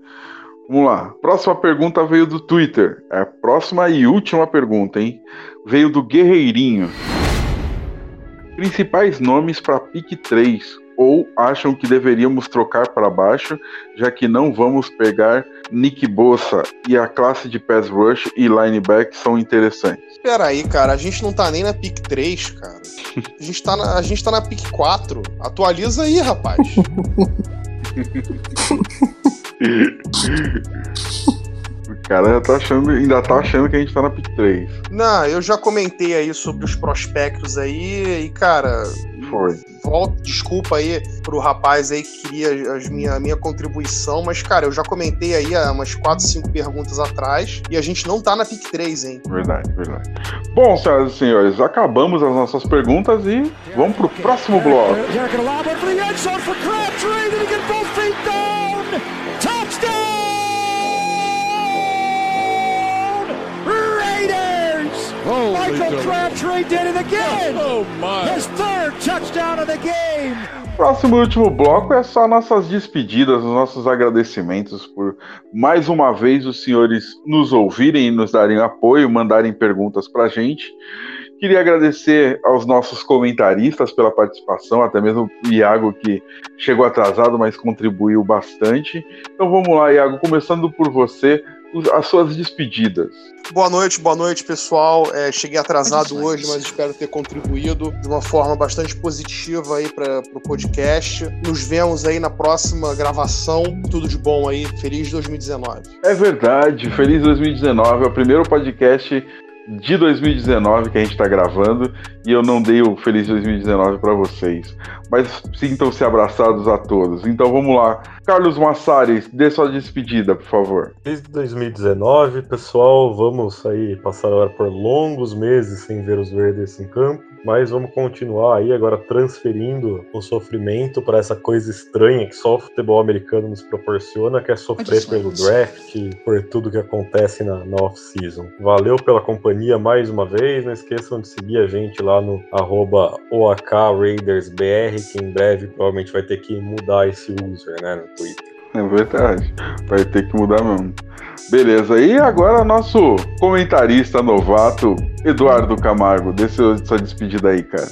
Vamos lá. Próxima pergunta veio do Twitter. É a próxima e última pergunta, hein? Veio do Guerreirinho. Principais nomes para pick 3 ou acham que deveríamos trocar para baixo, já que não vamos pegar Nick Bossa e a classe de pass rush e lineback são interessantes. Pera aí, cara, a gente não tá nem na pick 3, cara. A gente tá na, a gente tá na pick 4. Atualiza aí, rapaz. <laughs> O <laughs> cara já tá achando, ainda tá achando que a gente tá na pick 3. Não, eu já comentei aí sobre os prospectos aí e, cara, Foi. volta, desculpa aí pro rapaz aí que queria as minha, a minha contribuição, mas, cara, eu já comentei aí há umas 4, 5 perguntas atrás e a gente não tá na pick 3, hein? Verdade, verdade. Bom, senhoras e senhores, acabamos as nossas perguntas e vamos pro próximo bloco. Michael Crabtree did it again! Oh my! His third touchdown of the game! Próximo e último bloco é só nossas despedidas, os nossos agradecimentos por mais uma vez os senhores nos ouvirem e nos darem apoio, mandarem perguntas pra gente. Queria agradecer aos nossos comentaristas pela participação, até mesmo o Iago que chegou atrasado, mas contribuiu bastante. Então vamos lá, Iago, começando por você, as suas despedidas. Boa noite, boa noite, pessoal. É, cheguei atrasado hoje, mas espero ter contribuído de uma forma bastante positiva aí para o podcast. Nos vemos aí na próxima gravação. Tudo de bom aí. Feliz 2019. É verdade, feliz 2019, é o primeiro podcast de 2019 que a gente está gravando e eu não dei o feliz 2019 para vocês. Mas sintam-se abraçados a todos. Então vamos lá. Carlos Massari, dê sua despedida, por favor. Desde 2019, pessoal, vamos aí passar por longos meses sem ver os verdes em campo, mas vamos continuar aí agora transferindo o sofrimento para essa coisa estranha que só o futebol americano nos proporciona, que é sofrer pelo draft, por tudo que acontece na, na off-season. Valeu pela companhia mais uma vez, não esqueçam de seguir a gente lá no arroba OAKRaidersBR, que em breve provavelmente vai ter que mudar esse user, né, no Twitter. É verdade, vai ter que mudar mesmo. Beleza, e agora nosso comentarista novato, Eduardo Camargo, dê sua despedida aí, cara.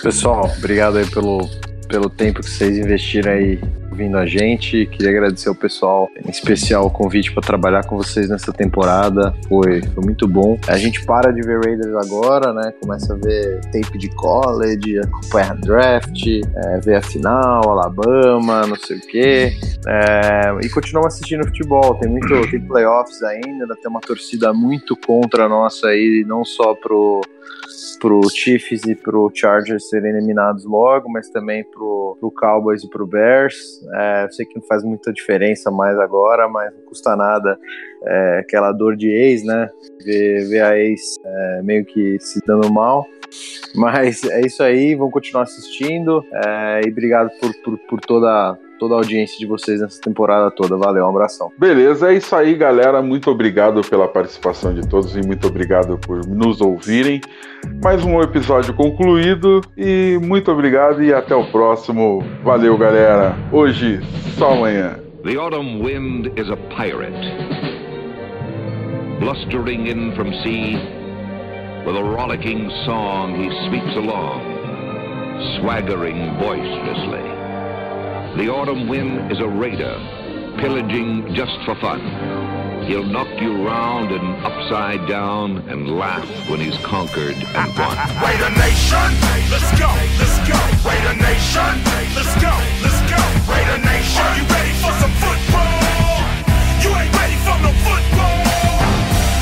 Pessoal, obrigado aí pelo, pelo tempo que vocês investiram aí ouvindo a gente. Queria agradecer ao pessoal, em especial o convite para trabalhar com vocês nessa temporada. Foi, foi muito bom. A gente para de ver Raiders agora, né? Começa a ver tape de college, acompanhar draft, é, ver a final, Alabama, não sei o quê. É, e continuamos assistindo futebol. Tem muito, tem playoffs ainda, tem uma torcida muito contra a nossa aí, não só pro pro Chiefs e pro Chargers serem eliminados logo, mas também pro, pro Cowboys e pro Bears. É, eu sei que não faz muita diferença mais agora, mas não custa nada. É, aquela dor de ex, né? Ver, ver a ex é, meio que se dando mal. Mas é isso aí, vamos continuar assistindo. é, e obrigado por, por, por toda, toda a audiência de vocês nessa temporada toda. Valeu, um abração. Beleza, é isso aí, galera. Muito obrigado pela participação de todos e muito obrigado por nos ouvirem. Mais um episódio concluído e muito obrigado e até o próximo. Valeu, galera. Hoje, só amanhã. The autumn wind is a pirate, blustering in from sea. With a rollicking song, he sweeps along, swaggering boisterously. The autumn wind is a raider, pillaging just for fun. He'll knock you round and upside down and laugh when he's conquered and won. <laughs> Raider Nation, let's go, let's go. Raider Nation, let's go, let's go. Raider Nation, are you ready for some football? You ain't ready for no football.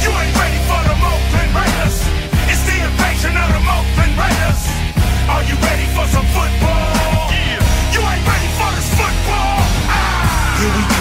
You ain't ready for the Oakland Raiders. It's the invasion of the Oakland Raiders. Are you ready for some football?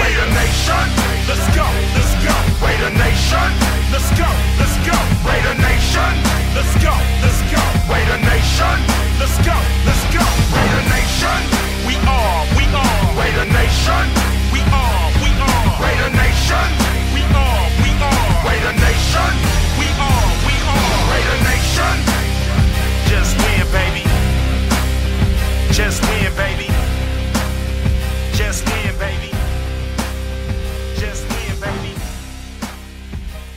Raider Nation, let's go, let's go. Raider Nation, let's go, let's go. Raider Nation, let's go, let's go. Raider Nation, let's go, let's go. Raider Nation, we are, we are. Raider Nation, we are, we are. Raider Nation, we are, we are. Raider Nation, we are, we are. Raider Nation, just win, baby. Just win, baby. Just win,